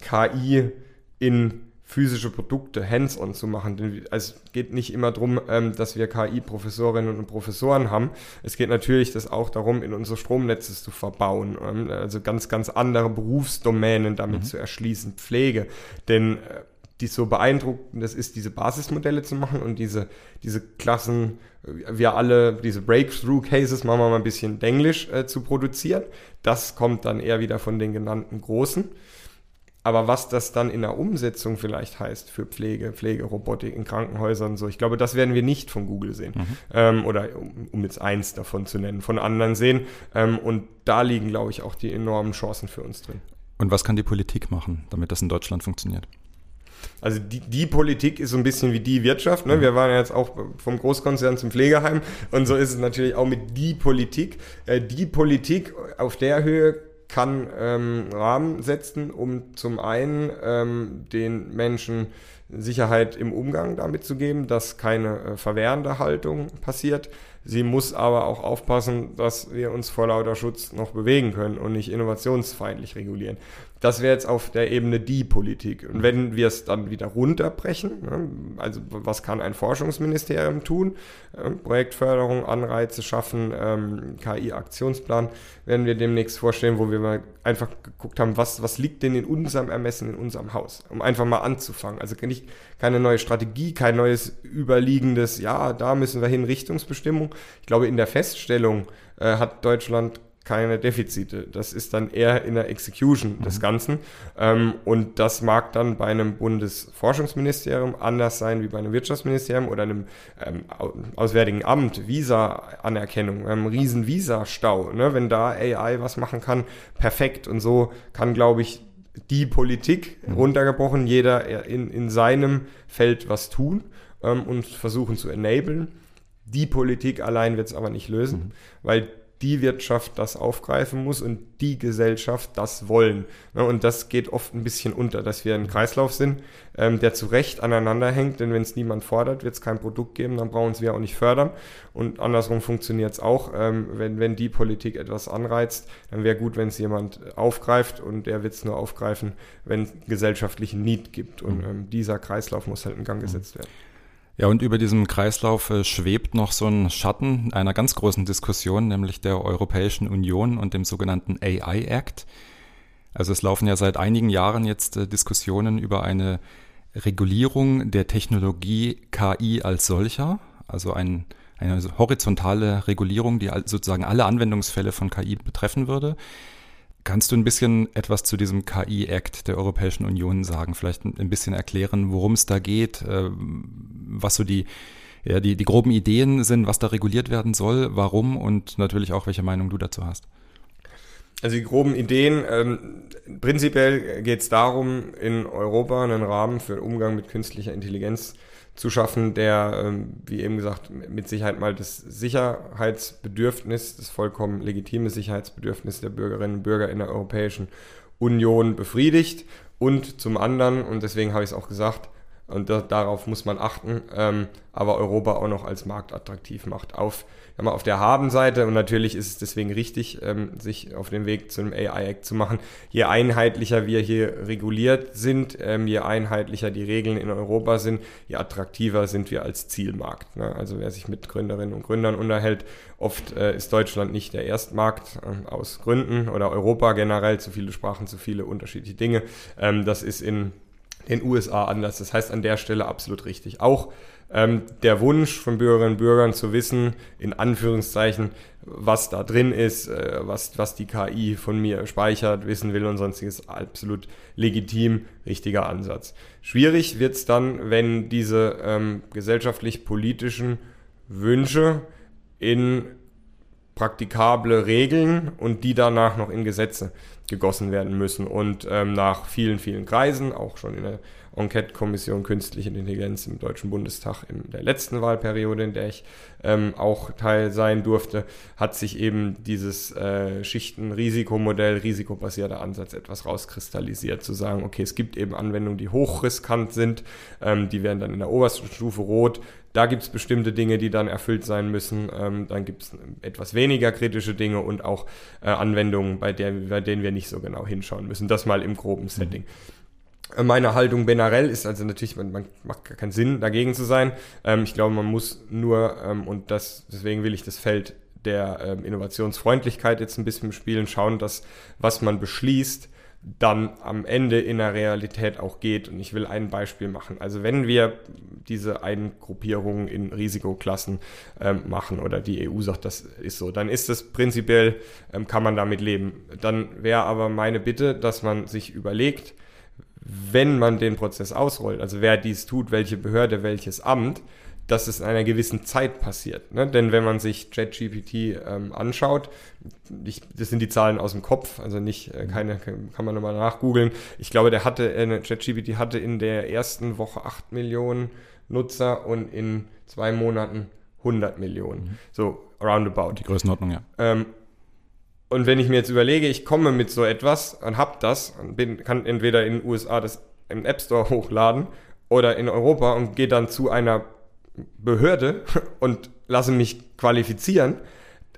KI in physische Produkte hands-on zu machen. Denn es geht nicht immer darum, ähm, dass wir KI-Professorinnen und Professoren haben. Es geht natürlich das auch darum, in unsere Stromnetze zu verbauen. Ähm, also ganz, ganz andere Berufsdomänen damit mhm. zu erschließen. Pflege. Denn äh, die so beeindruckend das ist, diese Basismodelle zu machen und diese, diese Klassen, äh, wir alle, diese Breakthrough-Cases, machen wir mal ein bisschen Englisch äh, zu produzieren. Das kommt dann eher wieder von den genannten Großen. Aber was das dann in der Umsetzung vielleicht heißt für Pflege, Pflegerobotik in Krankenhäusern so, ich glaube, das werden wir nicht von Google sehen. Mhm. Ähm, oder um, um, jetzt eins davon zu nennen, von anderen sehen. Ähm, und da liegen, glaube ich, auch die enormen Chancen für uns drin. Und was kann die Politik machen, damit das in Deutschland funktioniert? Also die, die Politik ist so ein bisschen wie die Wirtschaft. Ne? Wir waren ja jetzt auch vom Großkonzern zum Pflegeheim und so ist es natürlich auch mit die Politik. Äh, die Politik auf der Höhe kann ähm, Rahmen setzen, um zum einen ähm, den Menschen Sicherheit im Umgang damit zu geben, dass keine äh, verwehrende Haltung passiert. Sie muss aber auch aufpassen, dass wir uns vor lauter Schutz noch bewegen können und nicht innovationsfeindlich regulieren. Das wäre jetzt auf der Ebene die Politik. Und wenn wir es dann wieder runterbrechen, ne, also was kann ein Forschungsministerium tun? Ähm, Projektförderung, Anreize schaffen, ähm, KI-Aktionsplan werden wir demnächst vorstellen, wo wir mal einfach geguckt haben, was, was liegt denn in unserem Ermessen, in unserem Haus, um einfach mal anzufangen. Also nicht keine neue Strategie, kein neues überliegendes, ja, da müssen wir hin, Richtungsbestimmung. Ich glaube, in der Feststellung äh, hat Deutschland keine Defizite. Das ist dann eher in der Execution des mhm. Ganzen. Ähm, und das mag dann bei einem Bundesforschungsministerium anders sein wie bei einem Wirtschaftsministerium oder einem ähm, Auswärtigen Amt, Visa-Anerkennung, einem riesen Visa-Stau. Ne? Wenn da AI was machen kann, perfekt. Und so kann, glaube ich, die Politik mhm. runtergebrochen, jeder in, in seinem Feld was tun ähm, und versuchen zu enablen. Die Politik allein wird es aber nicht lösen, mhm. weil die Wirtschaft das aufgreifen muss und die Gesellschaft das wollen. Und das geht oft ein bisschen unter, dass wir ein Kreislauf sind, ähm, der zu Recht aneinander hängt, denn wenn es niemand fordert, wird es kein Produkt geben, dann brauchen wir auch nicht fördern. Und andersrum funktioniert es auch. Ähm, wenn, wenn die Politik etwas anreizt, dann wäre gut, wenn es jemand aufgreift und der wird es nur aufgreifen, wenn es gesellschaftlichen Need gibt. Und mhm. ähm, dieser Kreislauf muss halt in Gang gesetzt werden. Ja, und über diesem Kreislauf äh, schwebt noch so ein Schatten einer ganz großen Diskussion, nämlich der Europäischen Union und dem sogenannten AI Act. Also es laufen ja seit einigen Jahren jetzt äh, Diskussionen über eine Regulierung der Technologie KI als solcher, also ein, eine horizontale Regulierung, die sozusagen alle Anwendungsfälle von KI betreffen würde. Kannst du ein bisschen etwas zu diesem KI-Act der Europäischen Union sagen? Vielleicht ein bisschen erklären, worum es da geht, äh, was so die, ja, die, die groben Ideen sind, was da reguliert werden soll, warum und natürlich auch, welche Meinung du dazu hast. Also die groben Ideen, ähm, prinzipiell geht es darum, in Europa einen Rahmen für den Umgang mit künstlicher Intelligenz zu schaffen, der, ähm, wie eben gesagt, mit Sicherheit mal das Sicherheitsbedürfnis, das vollkommen legitime Sicherheitsbedürfnis der Bürgerinnen und Bürger in der Europäischen Union befriedigt und zum anderen, und deswegen habe ich es auch gesagt, und da, darauf muss man achten, ähm, aber Europa auch noch als Markt attraktiv macht. Auf, ja, auf der Habenseite, und natürlich ist es deswegen richtig, ähm, sich auf den Weg zu einem AI-Act zu machen, je einheitlicher wir hier reguliert sind, ähm, je einheitlicher die Regeln in Europa sind, je attraktiver sind wir als Zielmarkt. Ne? Also wer sich mit Gründerinnen und Gründern unterhält, oft äh, ist Deutschland nicht der Erstmarkt äh, aus Gründen oder Europa generell, zu viele Sprachen, zu viele unterschiedliche Dinge. Ähm, das ist in den USA anders. Das heißt an der Stelle absolut richtig. Auch ähm, der Wunsch von Bürgerinnen und Bürgern zu wissen, in Anführungszeichen, was da drin ist, äh, was, was die KI von mir speichert, wissen will und sonstiges, absolut legitim, richtiger Ansatz. Schwierig wird es dann, wenn diese ähm, gesellschaftlich-politischen Wünsche in praktikable Regeln und die danach noch in Gesetze gegossen werden müssen. Und ähm, nach vielen, vielen Kreisen, auch schon in der Enquete-Kommission Künstliche Intelligenz im Deutschen Bundestag in der letzten Wahlperiode, in der ich ähm, auch Teil sein durfte, hat sich eben dieses äh, Schichten-Risikomodell, risikobasierter Ansatz etwas rauskristallisiert, zu sagen, okay, es gibt eben Anwendungen, die hochriskant sind, ähm, die werden dann in der obersten Stufe rot, da gibt es bestimmte Dinge, die dann erfüllt sein müssen. Ähm, dann gibt es etwas weniger kritische Dinge und auch äh, Anwendungen, bei, der, bei denen wir nicht so genau hinschauen müssen. Das mal im groben Setting. Mhm. Meine Haltung generell ist also natürlich, man, man, macht gar keinen Sinn, dagegen zu sein. Ähm, ich glaube, man muss nur, ähm, und das, deswegen will ich das Feld der ähm, Innovationsfreundlichkeit jetzt ein bisschen spielen, schauen, dass was man beschließt, dann am Ende in der Realität auch geht. Und ich will ein Beispiel machen. Also wenn wir diese Eingruppierung in Risikoklassen ähm, machen oder die EU sagt, das ist so, dann ist es prinzipiell, ähm, kann man damit leben. Dann wäre aber meine Bitte, dass man sich überlegt, wenn man den Prozess ausrollt, also wer dies tut, welche Behörde, welches Amt, dass es in einer gewissen Zeit passiert. Ne? Denn wenn man sich JetGPT ähm, anschaut, ich, das sind die Zahlen aus dem Kopf, also nicht äh, keine, kann man nochmal nachgoogeln. Ich glaube, der hatte, äh, JetGPT hatte in der ersten Woche 8 Millionen Nutzer und in zwei Monaten 100 Millionen. Mhm. So roundabout. Die Größenordnung, ja. Ähm, und wenn ich mir jetzt überlege, ich komme mit so etwas und habe das und bin, kann entweder in den USA das im App Store hochladen oder in Europa und gehe dann zu einer Behörde und lasse mich qualifizieren,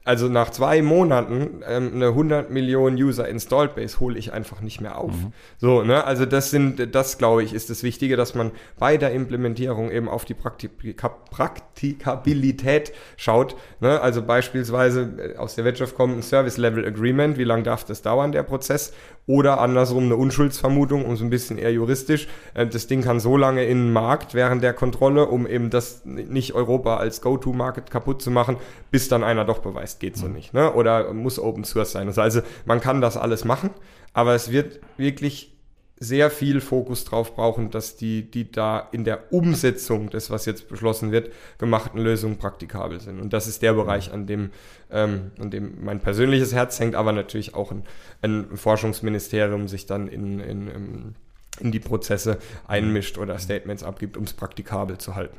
also nach zwei Monaten ähm, eine 100 Millionen User Installed Base hole ich einfach nicht mehr auf. Mhm. So, ne? Also das sind, das glaube ich, ist das Wichtige, dass man bei der Implementierung eben auf die Praktika Praktikabilität schaut. Ne? Also beispielsweise äh, aus der Wirtschaft kommt ein Service Level Agreement. Wie lange darf das dauern, der Prozess? Oder andersrum eine Unschuldsvermutung, um so ein bisschen eher juristisch. Äh, das Ding kann so lange in den Markt während der Kontrolle, um eben das nicht Europa als Go-To-Market kaputt zu machen, bis dann einer doch beweist geht so nicht. Ne? Oder muss Open Source sein. Also man kann das alles machen, aber es wird wirklich sehr viel Fokus drauf brauchen, dass die, die da in der Umsetzung des, was jetzt beschlossen wird, gemachten Lösungen praktikabel sind. Und das ist der Bereich, an dem, ähm, an dem mein persönliches Herz hängt, aber natürlich auch ein, ein Forschungsministerium sich dann in, in, in die Prozesse einmischt oder Statements abgibt, um es praktikabel zu halten.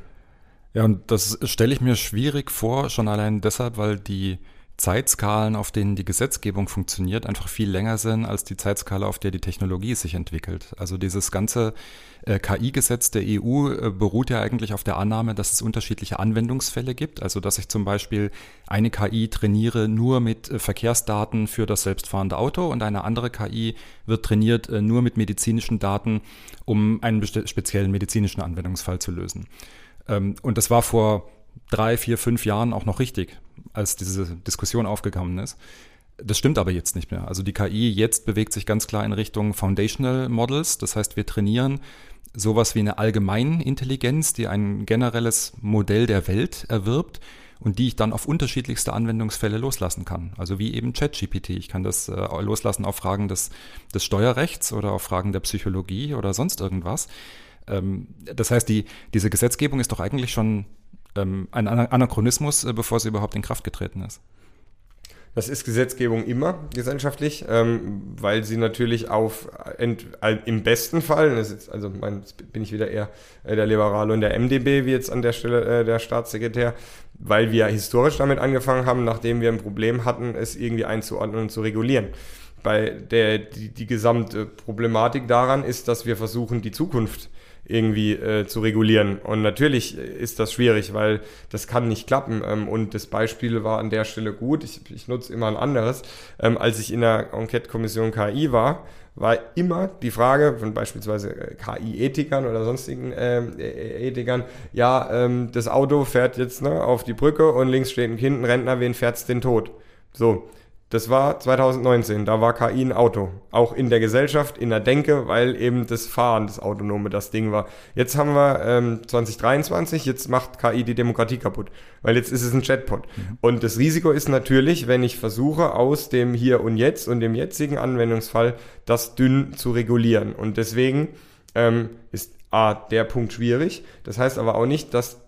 Ja, und das stelle ich mir schwierig vor, schon allein deshalb, weil die Zeitskalen, auf denen die Gesetzgebung funktioniert, einfach viel länger sind als die Zeitskala, auf der die Technologie sich entwickelt. Also dieses ganze äh, KI-Gesetz der EU äh, beruht ja eigentlich auf der Annahme, dass es unterschiedliche Anwendungsfälle gibt. Also dass ich zum Beispiel eine KI trainiere nur mit äh, Verkehrsdaten für das selbstfahrende Auto und eine andere KI wird trainiert äh, nur mit medizinischen Daten, um einen speziellen medizinischen Anwendungsfall zu lösen. Ähm, und das war vor drei, vier, fünf Jahren auch noch richtig, als diese Diskussion aufgekommen ist. Das stimmt aber jetzt nicht mehr. Also die KI jetzt bewegt sich ganz klar in Richtung Foundational Models. Das heißt, wir trainieren sowas wie eine Allgemeinintelligenz, die ein generelles Modell der Welt erwirbt und die ich dann auf unterschiedlichste Anwendungsfälle loslassen kann. Also wie eben ChatGPT. Ich kann das äh, loslassen auf Fragen des, des Steuerrechts oder auf Fragen der Psychologie oder sonst irgendwas. Ähm, das heißt, die, diese Gesetzgebung ist doch eigentlich schon ähm, ein Anachronismus, äh, bevor sie überhaupt in Kraft getreten ist. Das ist Gesetzgebung immer gesellschaftlich, ähm, weil sie natürlich auf ent, im besten Fall, ist, also mein, bin ich wieder eher äh, der Liberale und der MDB, wie jetzt an der Stelle äh, der Staatssekretär, weil wir historisch damit angefangen haben, nachdem wir ein Problem hatten, es irgendwie einzuordnen und zu regulieren. Bei der die, die gesamte Problematik daran ist, dass wir versuchen, die Zukunft irgendwie äh, zu regulieren. Und natürlich ist das schwierig, weil das kann nicht klappen. Ähm, und das Beispiel war an der Stelle gut. Ich, ich nutze immer ein anderes. Ähm, als ich in der Enquete-Kommission KI war, war immer die Frage von beispielsweise äh, KI-Ethikern oder sonstigen äh, Ethikern, ja, ähm, das Auto fährt jetzt ne, auf die Brücke und links steht ein Kind, ein Rentner, wen fährt's den Tod? So, das war 2019, da war KI ein Auto. Auch in der Gesellschaft, in der Denke, weil eben das Fahren, das Autonome, das Ding war. Jetzt haben wir ähm, 2023, jetzt macht KI die Demokratie kaputt, weil jetzt ist es ein Chatbot. Mhm. Und das Risiko ist natürlich, wenn ich versuche, aus dem Hier und Jetzt und dem jetzigen Anwendungsfall das dünn zu regulieren. Und deswegen ähm, ist A, der Punkt schwierig. Das heißt aber auch nicht, dass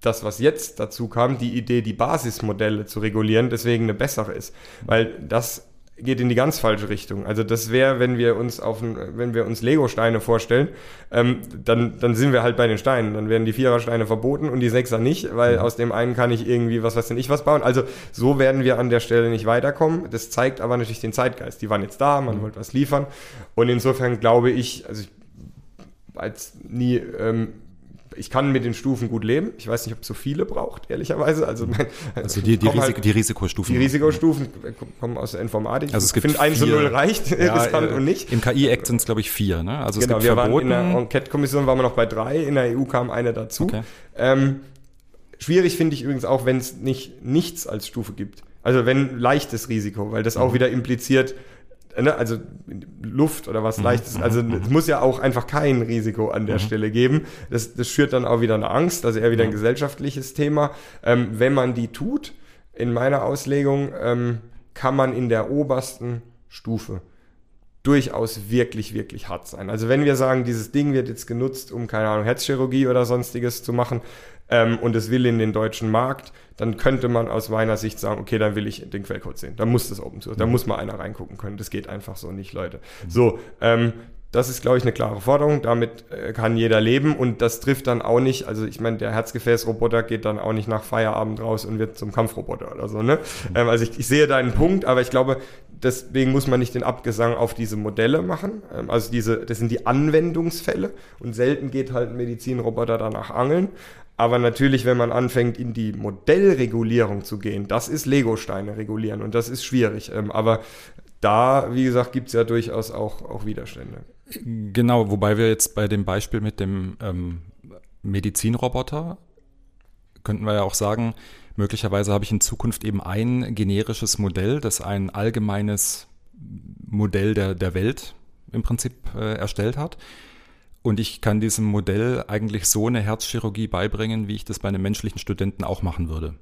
das, was jetzt dazu kam, die Idee, die Basismodelle zu regulieren, deswegen eine bessere ist. Weil das geht in die ganz falsche Richtung. Also das wäre, wenn wir uns auf wenn wir uns Lego-Steine vorstellen, ähm, dann, dann sind wir halt bei den Steinen. Dann werden die Vierer-Steine verboten und die Sechser nicht, weil mhm. aus dem einen kann ich irgendwie was weiß denn ich was bauen. Also so werden wir an der Stelle nicht weiterkommen. Das zeigt aber natürlich den Zeitgeist. Die waren jetzt da, man mhm. wollte was liefern. Und insofern glaube ich, also ich als nie ähm, ich kann mit den Stufen gut leben. Ich weiß nicht, ob es so viele braucht, ehrlicherweise. Also, mein, also die, die, Risik halt, die Risikostufen. Die Risikostufen kommen aus der Informatik. Also es gibt ich finde 1 und 0 reicht, ja, äh, und nicht. Im KI-Act sind es, glaube ich, vier. Ne? Also genau, es gibt wir verboten. Waren in der Enquete-Kommission waren wir noch bei drei, in der EU kam eine dazu. Okay. Ähm, schwierig finde ich übrigens auch, wenn es nicht nichts als Stufe gibt. Also wenn leichtes Risiko, weil das auch mhm. wieder impliziert, ne, also Luft oder was mhm. leichtes. Mhm. Also es muss ja auch einfach kein Risiko an der mhm. Stelle geben. Das, das schürt dann auch wieder eine Angst, also eher wieder ein gesellschaftliches Thema. Ähm, wenn man die tut, in meiner Auslegung, ähm, kann man in der obersten Stufe durchaus wirklich, wirklich hart sein. Also wenn wir sagen, dieses Ding wird jetzt genutzt, um, keine Ahnung, Herzchirurgie oder sonstiges zu machen ähm, und es will in den deutschen Markt, dann könnte man aus meiner Sicht sagen, okay, dann will ich den Quellcode sehen. Dann muss das Open Source, da muss mal einer reingucken können. Das geht einfach so nicht, Leute. So, ähm, das ist, glaube ich, eine klare Forderung. Damit äh, kann jeder leben und das trifft dann auch nicht, also ich meine, der Herzgefäßroboter geht dann auch nicht nach Feierabend raus und wird zum Kampfroboter oder so. Ne? Mhm. Ähm, also ich, ich sehe deinen Punkt, aber ich glaube, deswegen muss man nicht den Abgesang auf diese Modelle machen. Ähm, also diese, das sind die Anwendungsfälle und selten geht halt ein Medizinroboter danach angeln. Aber natürlich, wenn man anfängt, in die Modellregulierung zu gehen, das ist Lego-Steine regulieren und das ist schwierig. Ähm, aber da, wie gesagt, gibt es ja durchaus auch, auch Widerstände. Genau, wobei wir jetzt bei dem Beispiel mit dem ähm, Medizinroboter könnten wir ja auch sagen, möglicherweise habe ich in Zukunft eben ein generisches Modell, das ein allgemeines Modell der, der Welt im Prinzip äh, erstellt hat. Und ich kann diesem Modell eigentlich so eine Herzchirurgie beibringen, wie ich das bei einem menschlichen Studenten auch machen würde.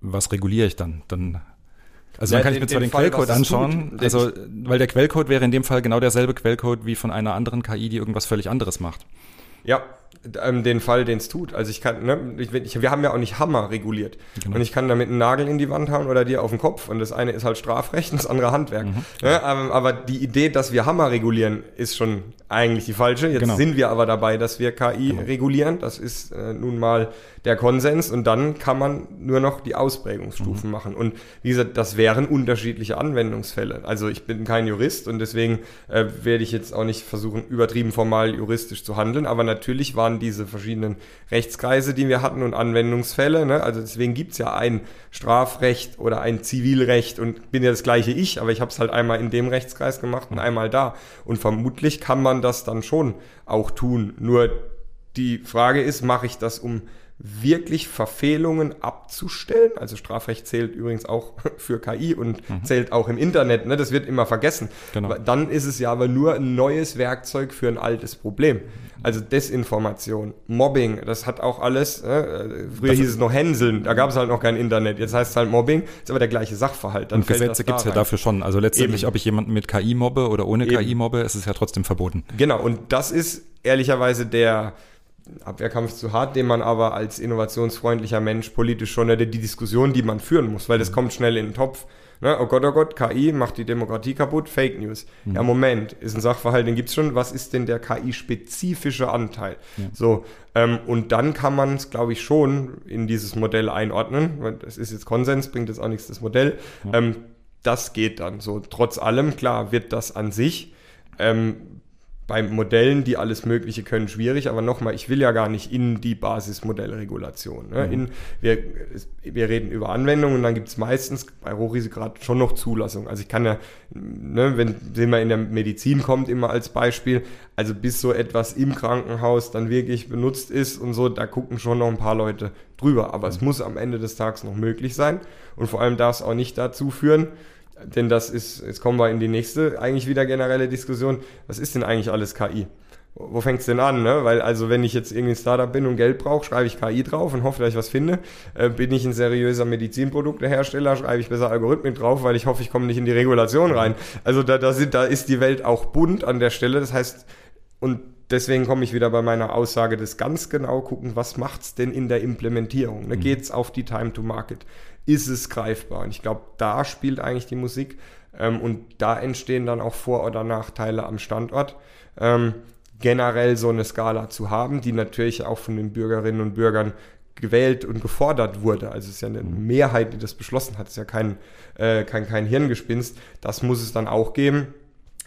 Was reguliere ich dann? Dann also ja, dann kann ich mir zwar den, den Quellcode anschauen, also weil der Quellcode wäre in dem Fall genau derselbe Quellcode wie von einer anderen KI, die irgendwas völlig anderes macht. Ja, ähm, den Fall, den es tut. Also ich kann, ne, ich, ich, wir haben ja auch nicht Hammer reguliert. Genau. Und ich kann damit einen Nagel in die Wand hauen oder dir auf den Kopf. Und das eine ist halt Strafrecht und das andere Handwerk. Mhm. Ja, aber, aber, die Idee, dass wir Hammer regulieren, ist schon eigentlich die falsche. Jetzt genau. sind wir aber dabei, dass wir KI genau. regulieren. Das ist äh, nun mal der Konsens. Und dann kann man nur noch die Ausprägungsstufen mhm. machen. Und wie gesagt, das wären unterschiedliche Anwendungsfälle. Also ich bin kein Jurist und deswegen äh, werde ich jetzt auch nicht versuchen, übertrieben formal juristisch zu handeln. Aber natürlich waren diese verschiedenen Rechtskreise, die wir hatten und Anwendungsfälle. Ne? Also deswegen gibt es ja ein Strafrecht oder ein Zivilrecht und bin ja das gleiche ich, aber ich habe es halt einmal in dem Rechtskreis gemacht und einmal da. Und vermutlich kann man das dann schon auch tun. Nur die Frage ist, mache ich das, um wirklich Verfehlungen abzustellen. Also Strafrecht zählt übrigens auch für KI und mhm. zählt auch im Internet. Ne? Das wird immer vergessen. Genau. Dann ist es ja aber nur ein neues Werkzeug für ein altes Problem. Also Desinformation, Mobbing, das hat auch alles. Äh, früher das hieß es noch Hänseln, da gab es halt noch kein Internet. Jetzt heißt es halt Mobbing, ist aber der gleiche Sachverhalt. Dann und Gesetze gibt es ja dafür schon. Also letztendlich, Eben. ob ich jemanden mit KI mobbe oder ohne Eben. KI mobbe, ist es ja trotzdem verboten. Genau, und das ist ehrlicherweise der Abwehrkampf zu hart, den man aber als innovationsfreundlicher Mensch politisch schon die Diskussion, die man führen muss, weil das mhm. kommt schnell in den Topf. Ne? Oh Gott, oh Gott, KI macht die Demokratie kaputt, Fake News. Mhm. Ja, Moment, ist ein Sachverhalt, den gibt es schon. Was ist denn der KI-spezifische Anteil? Ja. So, ähm, und dann kann man es, glaube ich, schon in dieses Modell einordnen. Weil das ist jetzt Konsens, bringt jetzt auch nichts das Modell. Ja. Ähm, das geht dann so. Trotz allem, klar, wird das an sich ähm, bei Modellen, die alles Mögliche können, schwierig. Aber nochmal, ich will ja gar nicht in die Basismodellregulation. Ne? Mhm. In, wir, wir reden über Anwendungen und dann gibt es meistens bei Hochrisikograd schon noch Zulassung. Also ich kann ja, ne, wenn, wenn man in der Medizin kommt, immer als Beispiel, also bis so etwas im Krankenhaus dann wirklich benutzt ist und so, da gucken schon noch ein paar Leute drüber. Aber mhm. es muss am Ende des Tages noch möglich sein. Und vor allem darf es auch nicht dazu führen, denn das ist, jetzt kommen wir in die nächste eigentlich wieder generelle Diskussion. Was ist denn eigentlich alles KI? Wo fängt es denn an? Ne? Weil also wenn ich jetzt irgendwie ein Startup bin und Geld brauche, schreibe ich KI drauf und hoffe, dass ich was finde. Äh, bin ich ein seriöser Medizinproduktehersteller, schreibe ich besser Algorithmen drauf, weil ich hoffe, ich komme nicht in die Regulation rein. Also da, da, sind, da ist die Welt auch bunt an der Stelle. Das heißt, und deswegen komme ich wieder bei meiner Aussage des ganz genau gucken, was macht es denn in der Implementierung? Ne? Mhm. Geht es auf die Time to Market? Ist es greifbar. Und ich glaube, da spielt eigentlich die Musik ähm, und da entstehen dann auch Vor- oder Nachteile am Standort. Ähm, generell so eine Skala zu haben, die natürlich auch von den Bürgerinnen und Bürgern gewählt und gefordert wurde. Also es ist ja eine mhm. Mehrheit, die das beschlossen hat. Es ist ja kein, äh, kein, kein Hirngespinst. Das muss es dann auch geben.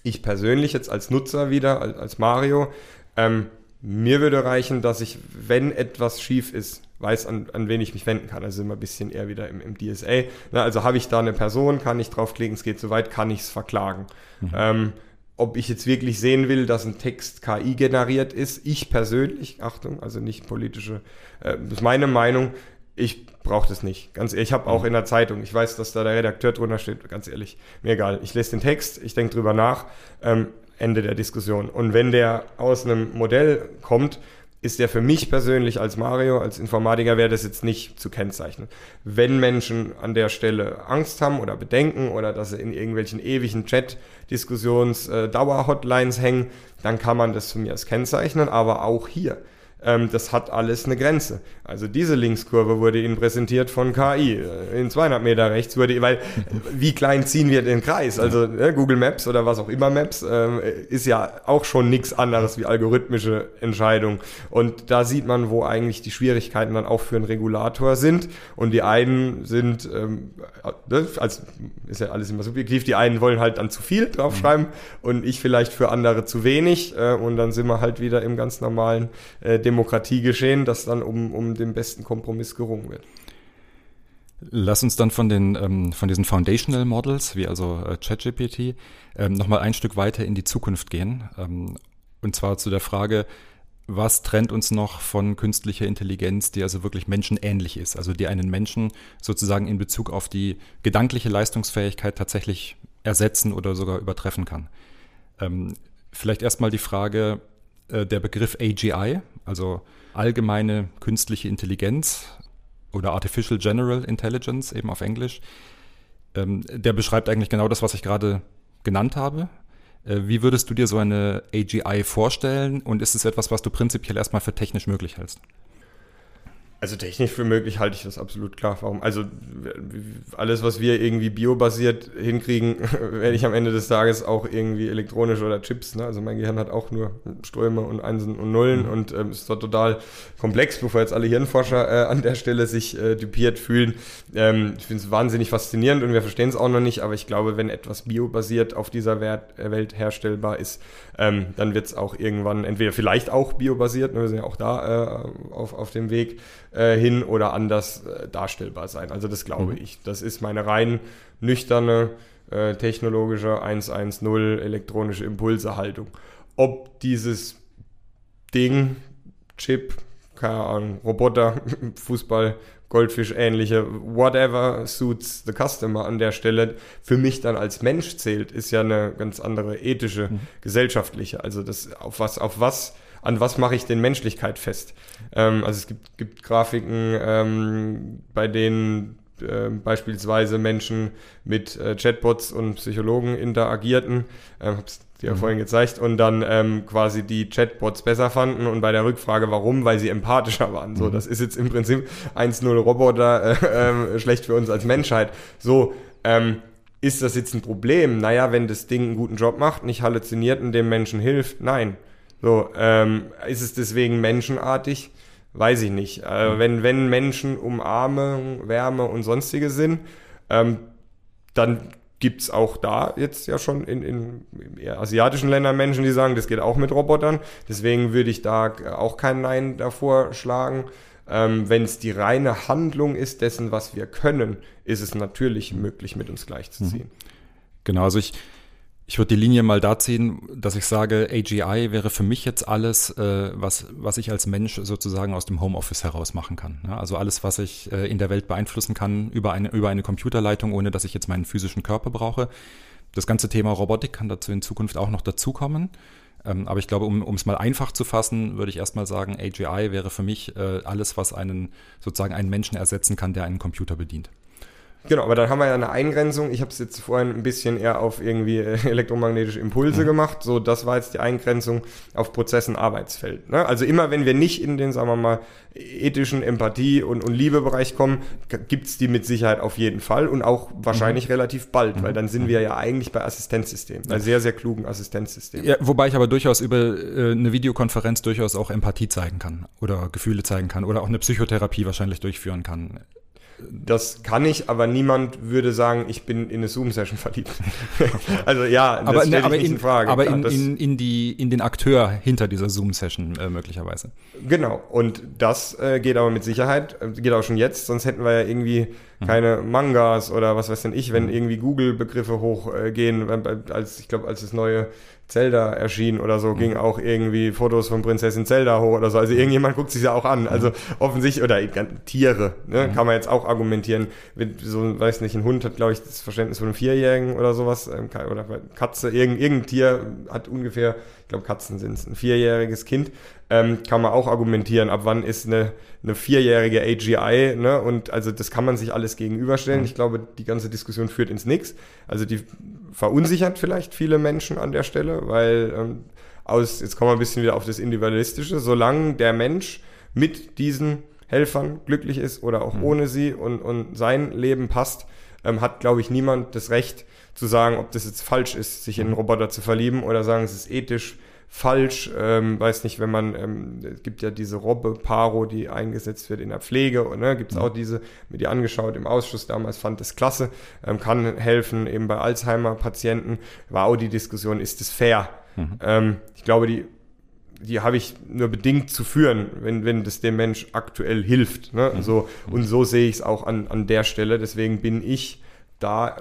Ich persönlich jetzt als Nutzer wieder, als, als Mario, ähm, mir würde reichen, dass ich, wenn etwas schief ist, weiß, an, an wen ich mich wenden kann. Also immer ein bisschen eher wieder im, im DSA. Na, also habe ich da eine Person, kann ich draufklicken, es geht soweit, kann ich es verklagen. Mhm. Ähm, ob ich jetzt wirklich sehen will, dass ein Text KI generiert ist, ich persönlich, Achtung, also nicht politische, äh, das ist meine Meinung, ich brauche das nicht. Ganz ehrlich, ich habe auch mhm. in der Zeitung, ich weiß, dass da der Redakteur drunter steht, ganz ehrlich, mir egal. Ich lese den Text, ich denke drüber nach, ähm, Ende der Diskussion. Und wenn der aus einem Modell kommt, ist der für mich persönlich als Mario, als Informatiker, wäre das jetzt nicht zu kennzeichnen. Wenn Menschen an der Stelle Angst haben oder Bedenken oder dass sie in irgendwelchen ewigen Chat-Diskussions-Dauer-Hotlines äh, hängen, dann kann man das zu mir als kennzeichnen, aber auch hier ähm, das hat alles eine Grenze. Also diese Linkskurve wurde Ihnen präsentiert von KI. Äh, in 200 Meter rechts wurde, weil wie klein ziehen wir den Kreis? Also äh, Google Maps oder was auch immer Maps äh, ist ja auch schon nichts anderes wie algorithmische Entscheidungen. Und da sieht man, wo eigentlich die Schwierigkeiten dann auch für einen Regulator sind. Und die einen sind, ähm, also ist ja alles immer subjektiv, die einen wollen halt dann zu viel draufschreiben mhm. und ich vielleicht für andere zu wenig. Äh, und dann sind wir halt wieder im ganz normalen äh, Demokratie geschehen, dass dann um, um den besten Kompromiss gerungen wird. Lass uns dann von den ähm, von diesen Foundational Models, wie also äh, ChatGPT, ähm, nochmal ein Stück weiter in die Zukunft gehen. Ähm, und zwar zu der Frage, was trennt uns noch von künstlicher Intelligenz, die also wirklich menschenähnlich ist, also die einen Menschen sozusagen in Bezug auf die gedankliche Leistungsfähigkeit tatsächlich ersetzen oder sogar übertreffen kann. Ähm, vielleicht erstmal die Frage, äh, der Begriff AGI, also allgemeine künstliche Intelligenz oder Artificial General Intelligence eben auf Englisch, ähm, der beschreibt eigentlich genau das, was ich gerade genannt habe. Äh, wie würdest du dir so eine AGI vorstellen und ist es etwas, was du prinzipiell erstmal für technisch möglich hältst? Also technisch für möglich halte ich das absolut klar. Warum? Also alles, was wir irgendwie biobasiert hinkriegen, werde ich am Ende des Tages auch irgendwie elektronisch oder Chips. Ne? Also mein Gehirn hat auch nur Ströme und Einsen und Nullen mhm. und ähm, ist doch total komplex, bevor jetzt alle Hirnforscher äh, an der Stelle sich äh, dupiert fühlen. Ähm, ich finde es wahnsinnig faszinierend und wir verstehen es auch noch nicht, aber ich glaube, wenn etwas biobasiert auf dieser Wert, äh, Welt herstellbar ist, ähm, dann wird es auch irgendwann entweder vielleicht auch biobasiert, ne? wir sind ja auch da äh, auf, auf dem Weg, äh, hin oder anders äh, darstellbar sein. Also das glaube mhm. ich. Das ist meine rein nüchterne äh, technologische 110 elektronische Impulsehaltung. Ob dieses Ding, Chip, keine Ahnung, Roboter, Fußball, Goldfisch ähnliche, whatever suits the customer an der Stelle, für mich dann als Mensch zählt, ist ja eine ganz andere ethische, mhm. gesellschaftliche. Also das, auf was, auf was an was mache ich denn Menschlichkeit fest? Ähm, also es gibt, gibt Grafiken, ähm, bei denen äh, beispielsweise Menschen mit äh, Chatbots und Psychologen interagierten. Ähm, hab's dir ja mhm. vorhin gezeigt, und dann ähm, quasi die Chatbots besser fanden und bei der Rückfrage, warum, weil sie empathischer waren. So, mhm. das ist jetzt im Prinzip 1-0 Roboter äh, äh, schlecht für uns als Menschheit. So, ähm, ist das jetzt ein Problem? Naja, wenn das Ding einen guten Job macht, nicht halluziniert und dem Menschen hilft, nein. So, ähm, ist es deswegen menschenartig? Weiß ich nicht. Äh, mhm. wenn, wenn Menschen Umarmung, Wärme und sonstige sind, ähm, dann gibt es auch da jetzt ja schon in, in eher asiatischen Ländern Menschen, die sagen, das geht auch mit Robotern. Deswegen würde ich da auch kein Nein davor schlagen. Ähm, Wenn es die reine Handlung ist dessen, was wir können, ist es natürlich möglich, mit uns gleichzuziehen. Mhm. Genau, also ich, ich würde die Linie mal da ziehen, dass ich sage, AGI wäre für mich jetzt alles, äh, was, was ich als Mensch sozusagen aus dem Homeoffice heraus machen kann. Ja, also alles, was ich äh, in der Welt beeinflussen kann über eine, über eine Computerleitung, ohne dass ich jetzt meinen physischen Körper brauche. Das ganze Thema Robotik kann dazu in Zukunft auch noch dazukommen. Ähm, aber ich glaube, um es mal einfach zu fassen, würde ich erstmal sagen, AGI wäre für mich äh, alles, was einen sozusagen einen Menschen ersetzen kann, der einen Computer bedient. Genau, aber dann haben wir ja eine Eingrenzung. Ich habe es jetzt vorhin ein bisschen eher auf irgendwie äh, elektromagnetische Impulse mhm. gemacht. So, das war jetzt die Eingrenzung auf Prozessen Arbeitsfeld. Ne? Also immer, wenn wir nicht in den, sagen wir mal, ethischen Empathie- und, und Liebebereich kommen, gibt's die mit Sicherheit auf jeden Fall und auch wahrscheinlich mhm. relativ bald, mhm. weil dann sind wir ja eigentlich bei Assistenzsystemen, bei sehr, sehr klugen Assistenzsystemen. Ja, wobei ich aber durchaus über äh, eine Videokonferenz durchaus auch Empathie zeigen kann oder Gefühle zeigen kann oder auch eine Psychotherapie wahrscheinlich durchführen kann. Das kann ich, aber niemand würde sagen, ich bin in eine Zoom-Session verliebt. also ja, das aber, ne, aber in, in Frage. Aber in, in, in, die, in den Akteur hinter dieser Zoom-Session äh, möglicherweise. Genau, und das äh, geht aber mit Sicherheit, äh, geht auch schon jetzt, sonst hätten wir ja irgendwie mhm. keine Mangas oder was weiß denn ich, wenn mhm. irgendwie Google-Begriffe hochgehen, äh, als ich glaube, als das neue Zelda erschien oder so, mhm. ging auch irgendwie Fotos von Prinzessin Zelda hoch oder so. Also irgendjemand guckt sich ja auch an. Also mhm. offensichtlich, oder Tiere, ne, mhm. kann man jetzt auch argumentieren. So, weiß nicht, ein Hund hat, glaube ich, das Verständnis von einem Vierjährigen oder sowas. Ähm, oder Katze, irgendein, irgendein Tier hat ungefähr, ich glaube Katzen sind es, ein vierjähriges Kind. ähm, kann man auch argumentieren, ab wann ist eine, eine vierjährige AGI, ne? Und also das kann man sich alles gegenüberstellen. Mhm. Ich glaube, die ganze Diskussion führt ins Nix. Also die verunsichert vielleicht viele Menschen an der Stelle, weil ähm, aus, jetzt kommen wir ein bisschen wieder auf das Individualistische, solange der Mensch mit diesen Helfern glücklich ist oder auch mhm. ohne sie und, und sein Leben passt, ähm, hat, glaube ich, niemand das Recht zu sagen, ob das jetzt falsch ist, sich in einen mhm. Roboter zu verlieben oder sagen, es ist ethisch falsch. Ähm, weiß nicht, wenn man, ähm, es gibt ja diese Robbe Paro, die eingesetzt wird in der Pflege, und ne, gibt es auch diese, mir die angeschaut im Ausschuss damals, fand das klasse, ähm, kann helfen, eben bei Alzheimer-Patienten. War auch die Diskussion, ist es fair? Mhm. Ähm, ich glaube, die die habe ich nur bedingt zu führen, wenn, wenn das dem Mensch aktuell hilft. Ne? Mhm. So, und so sehe ich es auch an, an der Stelle. Deswegen bin ich da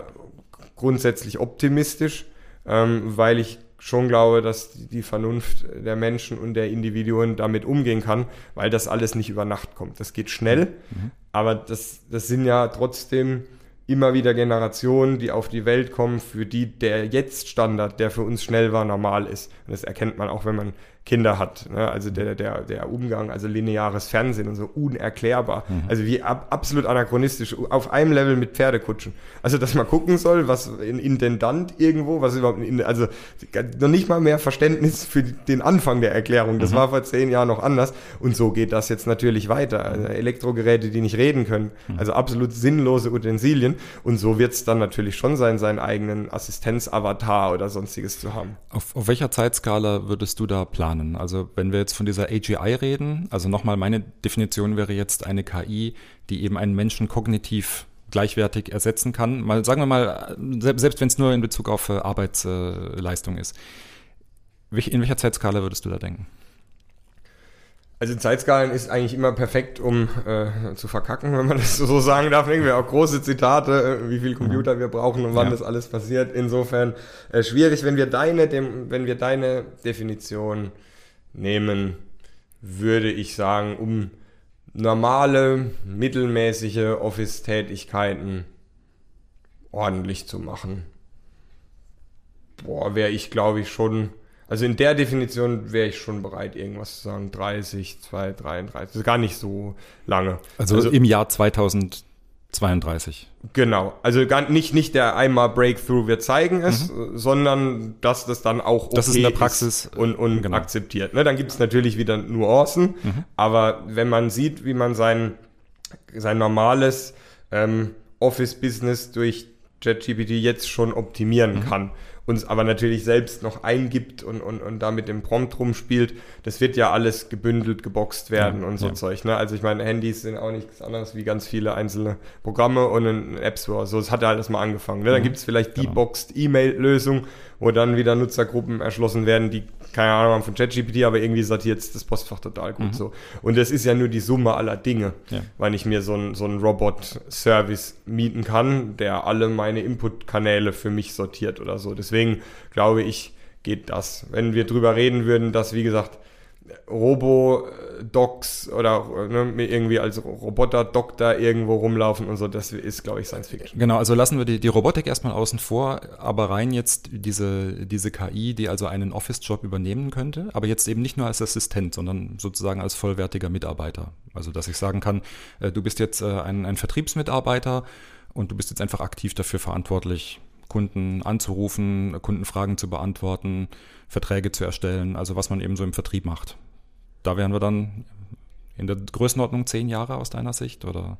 grundsätzlich optimistisch, ähm, weil ich schon glaube, dass die Vernunft der Menschen und der Individuen damit umgehen kann, weil das alles nicht über Nacht kommt. Das geht schnell, mhm. aber das, das sind ja trotzdem immer wieder Generationen, die auf die Welt kommen, für die der Jetzt-Standard, der für uns schnell war, normal ist. Und das erkennt man auch, wenn man Kinder hat. Ne? Also der, der, der Umgang, also lineares Fernsehen und so unerklärbar. Mhm. Also wie ab, absolut anachronistisch, auf einem Level mit Pferdekutschen. Also dass man gucken soll, was ein Intendant irgendwo, was überhaupt, in, also noch nicht mal mehr Verständnis für den Anfang der Erklärung. Das mhm. war vor zehn Jahren noch anders. Und so geht das jetzt natürlich weiter. Also Elektrogeräte, die nicht reden können, mhm. also absolut sinnlose Utensilien. Und so wird es dann natürlich schon sein, seinen eigenen Assistenzavatar oder sonstiges zu haben. Auf, auf welcher Zeitskala würdest du da planen? Lernen. Also wenn wir jetzt von dieser AGI reden, also nochmal meine Definition wäre jetzt eine KI, die eben einen Menschen kognitiv gleichwertig ersetzen kann. Mal sagen wir mal, selbst wenn es nur in Bezug auf äh, Arbeitsleistung ist. In welcher Zeitskala würdest du da denken? Also Zeitskalen ist eigentlich immer perfekt, um äh, zu verkacken, wenn man das so sagen darf. Irgendwie auch große Zitate, äh, wie viel Computer wir brauchen und wann ja. das alles passiert. Insofern äh, schwierig, wenn wir deine, dem, wenn wir deine Definition nehmen, würde ich sagen, um normale, mittelmäßige Office-Tätigkeiten ordentlich zu machen. Boah, wäre ich, glaube ich, schon also in der Definition wäre ich schon bereit, irgendwas zu sagen. 30, 2, 33. Das ist gar nicht so lange. Also, also im Jahr 2032. Genau. Also gar nicht, nicht der einmal Breakthrough, wir zeigen es, mhm. sondern dass das dann auch okay das ist in der Praxis und, und genau. akzeptiert. Ne, dann gibt es natürlich wieder Nuancen, mhm. aber wenn man sieht, wie man sein, sein normales ähm, Office-Business durch ChatGPT jetzt schon optimieren mhm. kann uns aber natürlich selbst noch eingibt und, und, und da mit dem Prompt rumspielt, das wird ja alles gebündelt, geboxt werden ja, und so ja. Zeug. Ne? Also ich meine, Handys sind auch nichts anderes wie ganz viele einzelne Programme und ein App Store. So, es hat ja alles mal angefangen. Ne? Dann mhm. gibt es vielleicht genau. deboxed E-Mail-Lösung, wo dann wieder Nutzergruppen erschlossen werden, die keine Ahnung von ChatGPT, aber irgendwie sortiert das Postfach total gut mhm. so. Und das ist ja nur die Summe aller Dinge, ja. weil ich mir so einen so Robot-Service mieten kann, der alle meine Input-Kanäle für mich sortiert oder so. Deswegen glaube ich, geht das. Wenn wir drüber reden würden, dass, wie gesagt, Robo-Docs oder ne, irgendwie als Roboter-Doktor irgendwo rumlaufen und so, das ist, glaube ich, Science Fiction. Genau, also lassen wir die, die Robotik erstmal außen vor, aber rein jetzt diese, diese KI, die also einen Office-Job übernehmen könnte, aber jetzt eben nicht nur als Assistent, sondern sozusagen als vollwertiger Mitarbeiter. Also, dass ich sagen kann, äh, du bist jetzt äh, ein, ein Vertriebsmitarbeiter und du bist jetzt einfach aktiv dafür verantwortlich, Kunden anzurufen, Kundenfragen zu beantworten, Verträge zu erstellen, also was man eben so im Vertrieb macht. Da wären wir dann in der Größenordnung zehn Jahre aus deiner Sicht oder?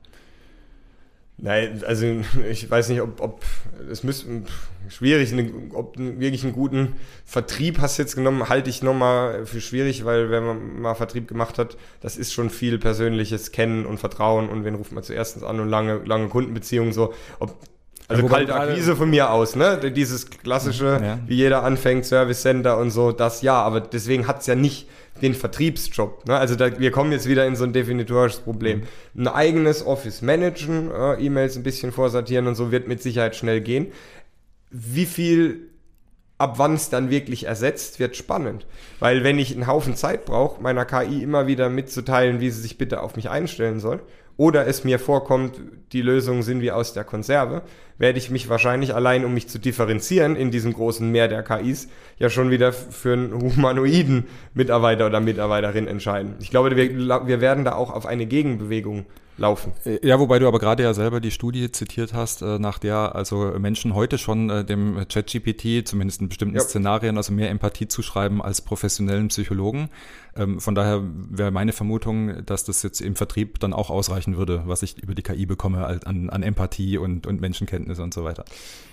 Nein, also ich weiß nicht, ob, ob es müsste schwierig, ob wirklich einen guten Vertrieb hast jetzt genommen, halte ich nochmal für schwierig, weil wenn man mal Vertrieb gemacht hat, das ist schon viel persönliches Kennen und Vertrauen und wen ruft man zuerst an und lange, lange Kundenbeziehungen so. Ob also ja, kalte Akquise von mir aus, ne? Dieses klassische, ja. wie jeder anfängt, Service Center und so, das ja, aber deswegen hat's ja nicht den Vertriebsjob. Ne? Also da, wir kommen jetzt wieder in so ein definitorisches Problem. Mhm. Ein eigenes Office managen, äh, E-Mails ein bisschen vorsortieren und so wird mit Sicherheit schnell gehen. Wie viel ab wann es dann wirklich ersetzt, wird spannend. Weil wenn ich einen Haufen Zeit brauche, meiner KI immer wieder mitzuteilen, wie sie sich bitte auf mich einstellen soll, oder es mir vorkommt, die Lösungen sind wie aus der Konserve, werde ich mich wahrscheinlich allein, um mich zu differenzieren in diesem großen Meer der KIs, ja schon wieder für einen humanoiden Mitarbeiter oder Mitarbeiterin entscheiden. Ich glaube, wir, wir werden da auch auf eine Gegenbewegung laufen. Äh, ja, wobei du aber gerade ja selber die Studie zitiert hast, äh, nach der also Menschen heute schon äh, dem ChatGPT, zumindest in bestimmten ja. Szenarien, also mehr Empathie zuschreiben als professionellen Psychologen. Ähm, von daher wäre meine Vermutung, dass das jetzt im Vertrieb dann auch ausreichen würde, was ich über die KI bekomme an, an Empathie und, und Menschenkenntnis und so weiter.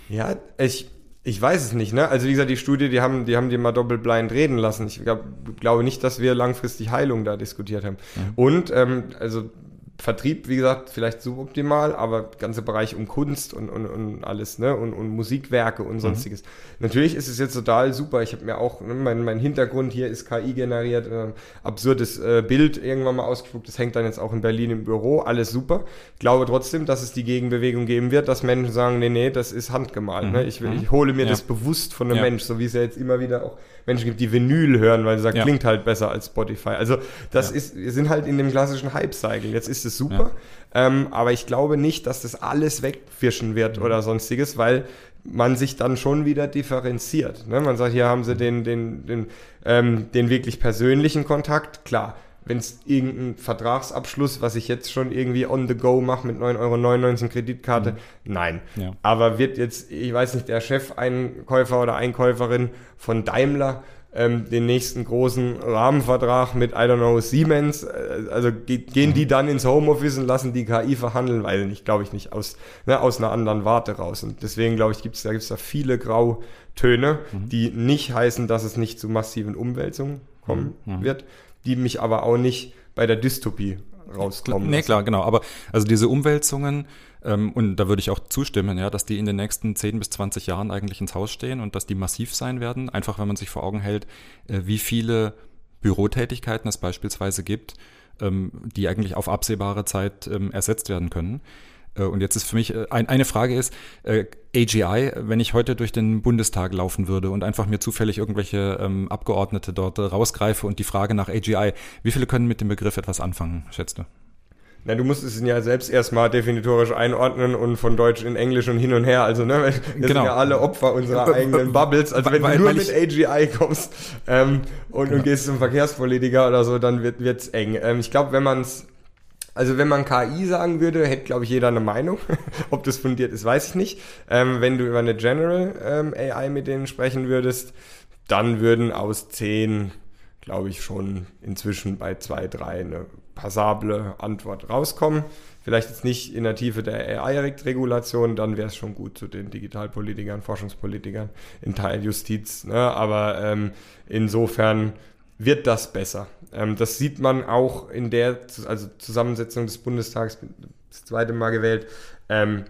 Ja, ich, ich weiß es nicht, ne? Also wie gesagt, die Studie, die haben die, haben die mal doppelblind reden lassen. Ich glaub, glaube nicht, dass wir langfristig Heilung da diskutiert haben. Mhm. Und ähm, also Vertrieb, wie gesagt, vielleicht suboptimal, aber ganze Bereich um Kunst und, und, und alles, ne? Und, und Musikwerke und mhm. sonstiges. Mhm. Natürlich ist es jetzt total super. Ich habe mir auch, ne, mein, mein Hintergrund hier ist KI generiert, äh, absurdes äh, Bild irgendwann mal ausgespuckt. Das hängt dann jetzt auch in Berlin im Büro, alles super. Ich glaube trotzdem, dass es die Gegenbewegung geben wird, dass Menschen sagen, nee, nee, das ist handgemalt. Ne? Mhm. Ne? Ich, ich mhm. hole mir ja. das bewusst von einem ja. Mensch, so wie es ja jetzt immer wieder auch Menschen gibt, die Vinyl hören, weil sie sagen, ja. klingt halt besser als Spotify. Also das ist, wir sind halt in dem klassischen Hype-Cycle. Jetzt ist es super, ja. ähm, aber ich glaube nicht, dass das alles wegfischen wird mhm. oder sonstiges, weil man sich dann schon wieder differenziert. Ne? Man sagt, hier haben sie mhm. den, den, den, ähm, den wirklich persönlichen Kontakt, klar wenn es irgendein Vertragsabschluss, was ich jetzt schon irgendwie on the go mache mit 9,99 Euro Kreditkarte, mhm. nein. Ja. Aber wird jetzt, ich weiß nicht, der Chef-Einkäufer oder Einkäuferin von Daimler ähm, den nächsten großen Rahmenvertrag mit, I don't know, Siemens, äh, also ge gehen mhm. die dann ins Homeoffice und lassen die KI verhandeln, weil nicht, glaube ich nicht, aus, ne, aus einer anderen Warte raus. Und deswegen, glaube ich, gibt es da, gibt's da viele Grautöne, mhm. die nicht heißen, dass es nicht zu massiven Umwälzungen kommen mhm. mhm. wird die mich aber auch nicht bei der Dystopie rauskommen. Nee, klar, genau. Aber also diese Umwälzungen, und da würde ich auch zustimmen, ja, dass die in den nächsten 10 bis 20 Jahren eigentlich ins Haus stehen und dass die massiv sein werden. Einfach, wenn man sich vor Augen hält, äh, wie viele Bürotätigkeiten es beispielsweise gibt, ähm, die eigentlich auf absehbare Zeit ähm, ersetzt werden können. Äh, und jetzt ist für mich äh, ein, eine Frage ist, AGI, wenn ich heute durch den Bundestag laufen würde und einfach mir zufällig irgendwelche ähm, Abgeordnete dort rausgreife und die Frage nach AGI, wie viele können mit dem Begriff etwas anfangen, schätzt du? Na, du musst es ja selbst erstmal definitorisch einordnen und von Deutsch in Englisch und hin und her. Also, ne, wir genau. sind ja alle Opfer unserer eigenen Bubbles. Also, wenn weil, du nur mit AGI kommst ähm, und, genau. und gehst zum Verkehrspolitiker oder so, dann wird es eng. Ähm, ich glaube, wenn man es also wenn man KI sagen würde, hätte, glaube ich, jeder eine Meinung. Ob das fundiert ist, weiß ich nicht. Ähm, wenn du über eine General ähm, AI mit denen sprechen würdest, dann würden aus zehn, glaube ich, schon inzwischen bei zwei, drei eine passable Antwort rauskommen. Vielleicht jetzt nicht in der Tiefe der AI-Regulation, dann wäre es schon gut zu den Digitalpolitikern, Forschungspolitikern in Teiljustiz. Ne? Aber ähm, insofern wird das besser. Ähm, das sieht man auch in der also Zusammensetzung des Bundestags, das zweite Mal gewählt. Ähm,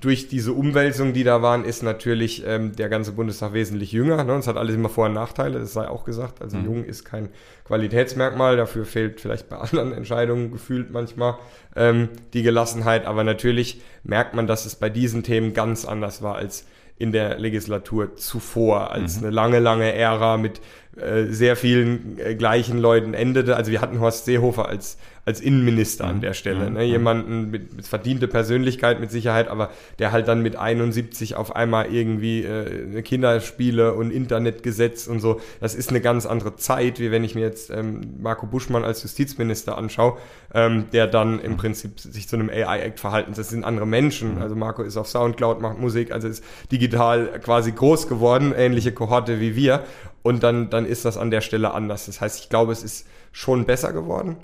durch diese Umwälzung, die da waren, ist natürlich ähm, der ganze Bundestag wesentlich jünger. Ne? Und es hat alles immer Vor- und Nachteile, das sei auch gesagt. Also mhm. jung ist kein Qualitätsmerkmal, dafür fehlt vielleicht bei anderen Entscheidungen gefühlt manchmal ähm, die Gelassenheit. Aber natürlich merkt man, dass es bei diesen Themen ganz anders war als in der Legislatur zuvor, als mhm. eine lange, lange Ära mit äh, sehr vielen äh, gleichen Leuten endete. Also wir hatten Horst Seehofer als als Innenminister an mhm. der Stelle. Mhm. Ne? Jemanden mit, mit verdiente Persönlichkeit mit Sicherheit, aber der halt dann mit 71 auf einmal irgendwie äh, Kinderspiele und Internetgesetz und so. Das ist eine ganz andere Zeit, wie wenn ich mir jetzt ähm, Marco Buschmann als Justizminister anschaue, ähm, der dann im Prinzip sich zu einem AI-Act verhalten. Das sind andere Menschen. Mhm. Also Marco ist auf Soundcloud, macht Musik, also ist digital quasi groß geworden, ähnliche Kohorte wie wir. Und dann, dann ist das an der Stelle anders. Das heißt, ich glaube, es ist schon besser geworden.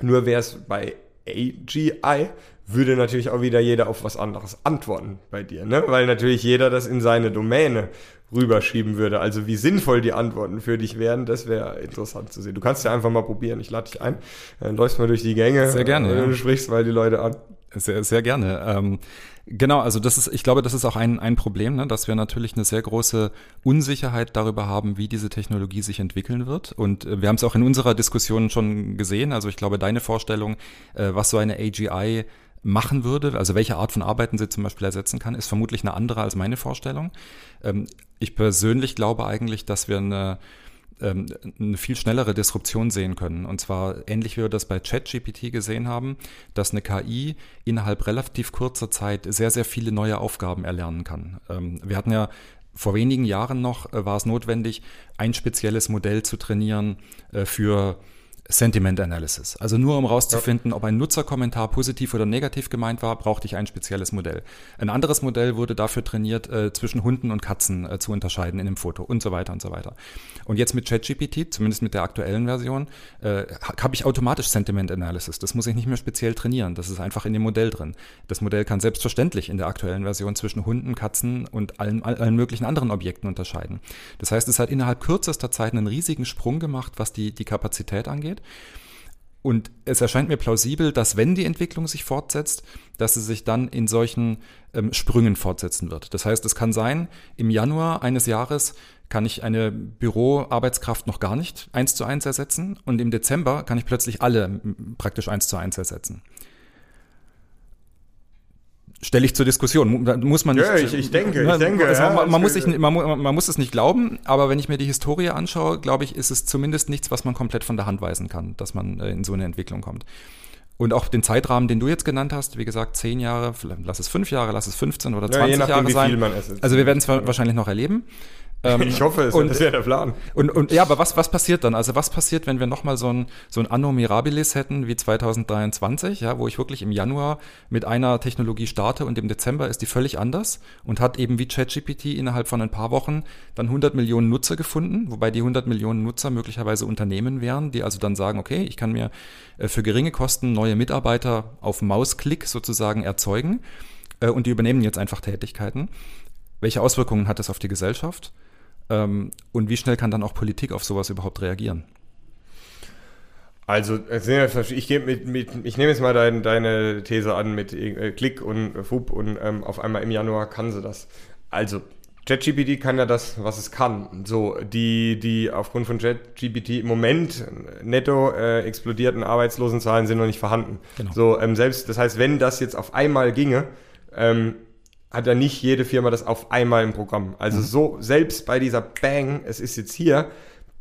Nur wäre es bei AGI, würde natürlich auch wieder jeder auf was anderes antworten bei dir, ne? Weil natürlich jeder das in seine Domäne rüberschieben würde. Also wie sinnvoll die Antworten für dich wären, das wäre interessant zu sehen. Du kannst ja einfach mal probieren. Ich lade dich ein. Dann läufst mal durch die Gänge. Sehr gerne. Ja. Du sprichst mal die Leute an. Sehr, sehr gerne. Ähm, genau, also das ist, ich glaube, das ist auch ein, ein Problem, ne, dass wir natürlich eine sehr große Unsicherheit darüber haben, wie diese Technologie sich entwickeln wird. Und äh, wir haben es auch in unserer Diskussion schon gesehen. Also ich glaube, deine Vorstellung, äh, was so eine AGI machen würde, also welche Art von Arbeiten sie zum Beispiel ersetzen kann, ist vermutlich eine andere als meine Vorstellung. Ähm, ich persönlich glaube eigentlich, dass wir eine ähm, eine viel schnellere Disruption sehen können. Und zwar ähnlich wie wir das bei ChatGPT gesehen haben, dass eine KI innerhalb relativ kurzer Zeit sehr, sehr viele neue Aufgaben erlernen kann. Ähm, wir hatten ja vor wenigen Jahren noch, äh, war es notwendig, ein spezielles Modell zu trainieren äh, für Sentiment Analysis. Also nur um rauszufinden, ja. ob ein Nutzerkommentar positiv oder negativ gemeint war, brauchte ich ein spezielles Modell. Ein anderes Modell wurde dafür trainiert, äh, zwischen Hunden und Katzen äh, zu unterscheiden in dem Foto und so weiter und so weiter. Und jetzt mit ChatGPT, zumindest mit der aktuellen Version, äh, habe ich automatisch Sentiment Analysis. Das muss ich nicht mehr speziell trainieren. Das ist einfach in dem Modell drin. Das Modell kann selbstverständlich in der aktuellen Version zwischen Hunden, Katzen und allen, allen möglichen anderen Objekten unterscheiden. Das heißt, es hat innerhalb kürzester Zeit einen riesigen Sprung gemacht, was die, die Kapazität angeht. Und es erscheint mir plausibel, dass wenn die Entwicklung sich fortsetzt, dass sie sich dann in solchen ähm, Sprüngen fortsetzen wird. Das heißt, es kann sein, im Januar eines Jahres kann ich eine Büroarbeitskraft noch gar nicht eins zu eins ersetzen und im Dezember kann ich plötzlich alle praktisch eins zu eins ersetzen stelle ich zur Diskussion. Da muss man nicht, ja, ich, ich denke, ich denke. Also man, man muss sich, man, man, muss es nicht glauben, aber wenn ich mir die Historie anschaue, glaube ich, ist es zumindest nichts, was man komplett von der Hand weisen kann, dass man äh, in so eine Entwicklung kommt. Und auch den Zeitrahmen, den du jetzt genannt hast, wie gesagt, zehn Jahre, lass es fünf Jahre, lass es 15 oder 20 ja, nachdem, Jahre sein. Also wir werden es wahrscheinlich noch erleben. Ähm, ich hoffe es, und, das wäre der Plan. Und, und ja, aber was, was passiert dann? Also was passiert, wenn wir nochmal so ein, so ein Anno Mirabilis hätten wie 2023, ja, wo ich wirklich im Januar mit einer Technologie starte und im Dezember ist die völlig anders und hat eben wie ChatGPT innerhalb von ein paar Wochen dann 100 Millionen Nutzer gefunden, wobei die 100 Millionen Nutzer möglicherweise Unternehmen wären, die also dann sagen, okay, ich kann mir äh, für geringe Kosten neue Mitarbeiter auf Mausklick sozusagen erzeugen äh, und die übernehmen jetzt einfach Tätigkeiten. Welche Auswirkungen hat das auf die Gesellschaft? Ähm, und wie schnell kann dann auch Politik auf sowas überhaupt reagieren? Also, ich, mit, mit, ich nehme jetzt mal dein, deine These an mit äh, Klick und Fub und ähm, auf einmal im Januar kann sie das. Also, ChatGPT kann ja das, was es kann. So, die, die aufgrund von ChatGPT im Moment netto äh, explodierten Arbeitslosenzahlen sind noch nicht vorhanden. Genau. So, ähm, selbst, das heißt, wenn das jetzt auf einmal ginge, ähm, hat ja nicht jede Firma das auf einmal im Programm. Also mhm. so, selbst bei dieser Bang, es ist jetzt hier,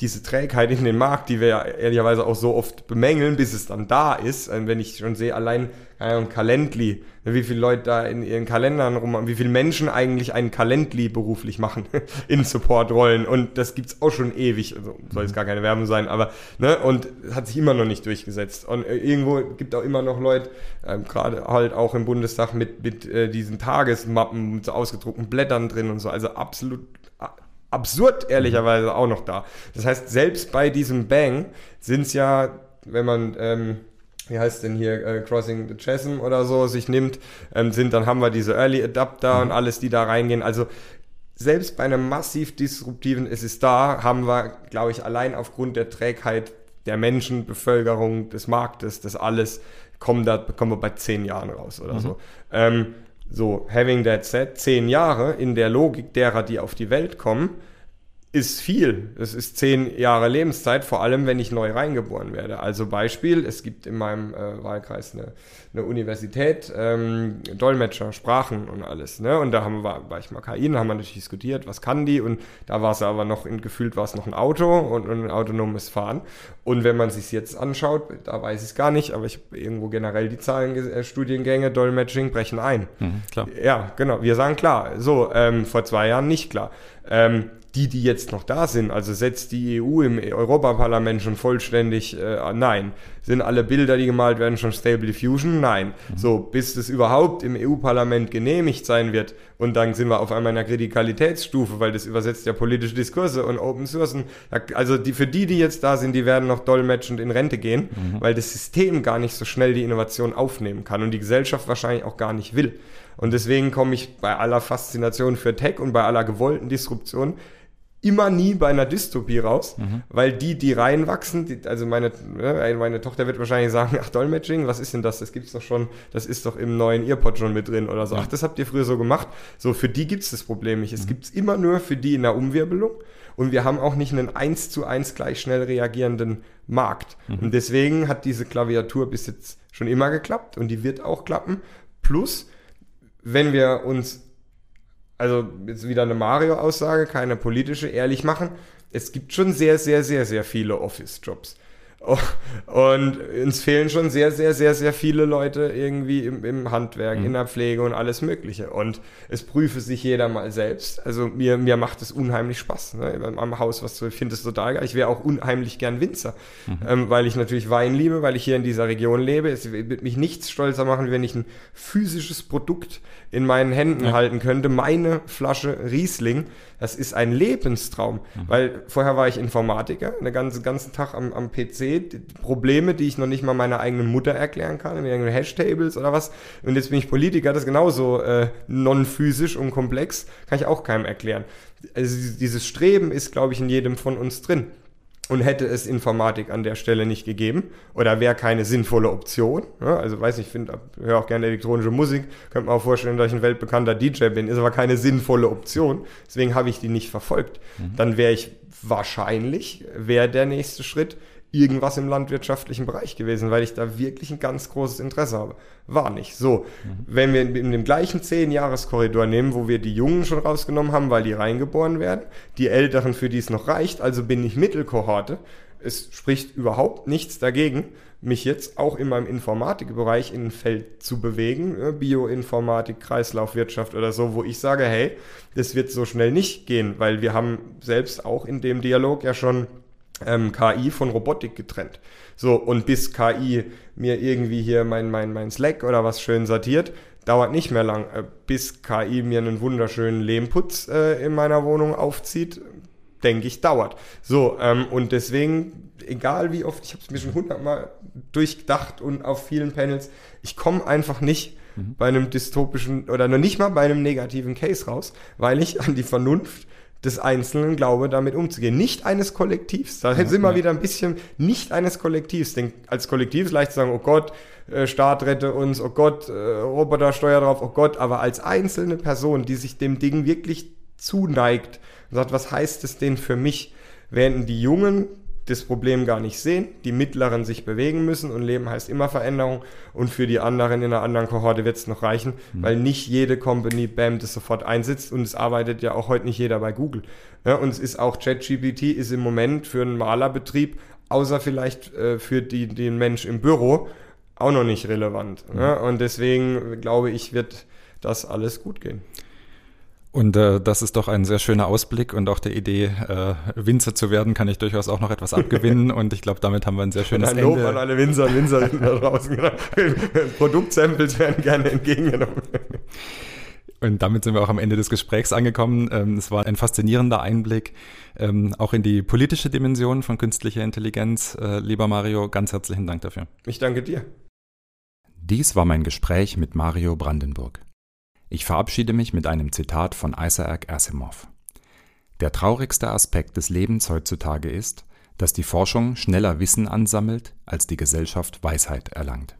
diese Trägheit in den Markt, die wir ja ehrlicherweise auch so oft bemängeln, bis es dann da ist. Wenn ich schon sehe, allein ein Calendly, wie viele Leute da in ihren Kalendern rum, wie viele Menschen eigentlich einen Calendly beruflich machen in Supportrollen. Und das gibt's auch schon ewig. Also soll jetzt gar keine Werbung sein, aber ne, und hat sich immer noch nicht durchgesetzt. Und äh, irgendwo gibt auch immer noch Leute, ähm, gerade halt auch im Bundestag mit, mit äh, diesen Tagesmappen mit so ausgedruckten Blättern drin und so. Also absolut absurd ehrlicherweise auch noch da. Das heißt, selbst bei diesem Bang sind es ja, wenn man, ähm, wie heißt denn hier, äh, Crossing the Chasm oder so, sich nimmt, ähm, sind, dann haben wir diese Early Adapter mhm. und alles, die da reingehen. Also selbst bei einem massiv disruptiven, es ist da, haben wir, glaube ich, allein aufgrund der Trägheit der Menschen, Bevölkerung, des Marktes, das alles, kommen da, kommen wir bei zehn Jahren raus oder mhm. so. Ähm, so, having that said, zehn Jahre in der Logik derer, die auf die Welt kommen, ist viel. Es ist zehn Jahre Lebenszeit, vor allem wenn ich neu reingeboren werde. Also Beispiel, es gibt in meinem äh, Wahlkreis eine, eine Universität, ähm, Dolmetscher, Sprachen und alles. Ne? Und da haben wir, war ich mal KI, da haben wir natürlich diskutiert, was kann die? Und da war es aber noch, in, gefühlt war es noch ein Auto und, und, ein autonomes Fahren. Und wenn man sich jetzt anschaut, da weiß ich es gar nicht, aber ich habe irgendwo generell die Zahlen, äh, Studiengänge, Dolmetsching brechen ein. Mhm, klar. Ja, genau. Wir sagen klar. So, ähm, vor zwei Jahren nicht klar. Ähm, die, die jetzt noch da sind, also setzt die EU im Europaparlament schon vollständig, äh, nein. Sind alle Bilder, die gemalt werden, schon Stable Diffusion? Nein. Mhm. So, bis das überhaupt im EU-Parlament genehmigt sein wird und dann sind wir auf einmal in einer Kritikalitätsstufe, weil das übersetzt ja politische Diskurse und Open Sourcen. Also die, für die, die jetzt da sind, die werden noch dolmetschend in Rente gehen, mhm. weil das System gar nicht so schnell die Innovation aufnehmen kann und die Gesellschaft wahrscheinlich auch gar nicht will. Und deswegen komme ich bei aller Faszination für Tech und bei aller gewollten Disruption immer nie bei einer Dystopie raus, mhm. weil die, die reinwachsen, die, also meine, ne, meine Tochter wird wahrscheinlich sagen, ach, Dolmetsching, was ist denn das? Das gibt's doch schon, das ist doch im neuen Earpod schon mit drin oder so. Ach, das habt ihr früher so gemacht. So, für die gibt's das Problem nicht. Es mhm. gibt's immer nur für die in der Umwirbelung und wir haben auch nicht einen eins zu eins gleich schnell reagierenden Markt. Mhm. Und deswegen hat diese Klaviatur bis jetzt schon immer geklappt und die wird auch klappen. Plus, wenn wir uns also jetzt wieder eine Mario-Aussage, keine politische, ehrlich machen. es gibt schon sehr, sehr, sehr, sehr viele Office-Jobs. Und uns fehlen schon sehr, sehr, sehr, sehr viele Leute irgendwie im, im Handwerk, mhm. in der Pflege und alles Mögliche. Und es prüfe sich jeder mal selbst. Also mir, mir macht es unheimlich Spaß. Ne? Am Haus, was du findest, total geil. Ich wäre auch unheimlich gern Winzer, mhm. ähm, weil ich natürlich Wein liebe, weil ich hier in dieser Region lebe. Es wird mich nichts stolzer machen, wenn ich ein physisches Produkt in meinen Händen ja. halten könnte. Meine Flasche Riesling, das ist ein Lebenstraum. Mhm. Weil vorher war ich Informatiker, den ganzen, ganzen Tag am, am PC. Die Probleme, die ich noch nicht mal meiner eigenen Mutter erklären kann, in irgendwelchen Hashtables oder was. Und jetzt bin ich Politiker, das ist genauso äh, non-physisch und komplex, kann ich auch keinem erklären. Also dieses Streben ist, glaube ich, in jedem von uns drin und hätte es Informatik an der Stelle nicht gegeben oder wäre keine sinnvolle Option. Ja, also weiß nicht, ich höre auch gerne elektronische Musik, könnte man auch vorstellen, dass ich ein weltbekannter DJ bin, ist aber keine sinnvolle Option. Deswegen habe ich die nicht verfolgt. Mhm. Dann wäre ich wahrscheinlich, wäre der nächste Schritt, irgendwas im landwirtschaftlichen Bereich gewesen, weil ich da wirklich ein ganz großes Interesse habe. War nicht. So, mhm. wenn wir in dem gleichen 10-Jahres-Korridor nehmen, wo wir die Jungen schon rausgenommen haben, weil die reingeboren werden, die Älteren, für die es noch reicht, also bin ich Mittelkohorte, es spricht überhaupt nichts dagegen, mich jetzt auch in meinem Informatikbereich in ein Feld zu bewegen, ne, Bioinformatik, Kreislaufwirtschaft oder so, wo ich sage, hey, das wird so schnell nicht gehen, weil wir haben selbst auch in dem Dialog ja schon ähm, KI von Robotik getrennt. So, und bis KI mir irgendwie hier mein, mein, mein Slack oder was schön sortiert, dauert nicht mehr lang. Äh, bis KI mir einen wunderschönen Lehmputz äh, in meiner Wohnung aufzieht, denke ich, dauert. So, ähm, und deswegen, egal wie oft, ich habe es mir schon hundertmal durchgedacht und auf vielen Panels, ich komme einfach nicht mhm. bei einem dystopischen oder noch nicht mal bei einem negativen Case raus, weil ich an die Vernunft des Einzelnen glaube, damit umzugehen. Nicht eines Kollektivs. Da ja, sind wir ja. wieder ein bisschen nicht eines Kollektivs. Denn als Kollektiv ist leicht zu sagen, oh Gott, äh, Staat rette uns, oh Gott, äh, Roboter steuer drauf, oh Gott. Aber als einzelne Person, die sich dem Ding wirklich zuneigt und sagt, was heißt es denn für mich? Während die Jungen das Problem gar nicht sehen, die Mittleren sich bewegen müssen und Leben heißt immer Veränderung und für die anderen in einer anderen Kohorte wird es noch reichen, mhm. weil nicht jede Company BAM das sofort einsetzt und es arbeitet ja auch heute nicht jeder bei Google. Ja, und es ist auch ChatGPT ist im Moment für einen Malerbetrieb, außer vielleicht äh, für die, den Mensch im Büro, auch noch nicht relevant. Mhm. Ja, und deswegen glaube ich, wird das alles gut gehen. Und äh, das ist doch ein sehr schöner Ausblick und auch der Idee, äh, Winzer zu werden, kann ich durchaus auch noch etwas abgewinnen. und ich glaube, damit haben wir ein sehr schönes ein Lob Ende. an alle Winzer und Winzerinnen da draußen. Genau. Produktsamples werden gerne entgegengenommen. Und damit sind wir auch am Ende des Gesprächs angekommen. Ähm, es war ein faszinierender Einblick ähm, auch in die politische Dimension von künstlicher Intelligenz. Äh, lieber Mario, ganz herzlichen Dank dafür. Ich danke dir. Dies war mein Gespräch mit Mario Brandenburg. Ich verabschiede mich mit einem Zitat von Isaac Asimov. Der traurigste Aspekt des Lebens heutzutage ist, dass die Forschung schneller Wissen ansammelt, als die Gesellschaft Weisheit erlangt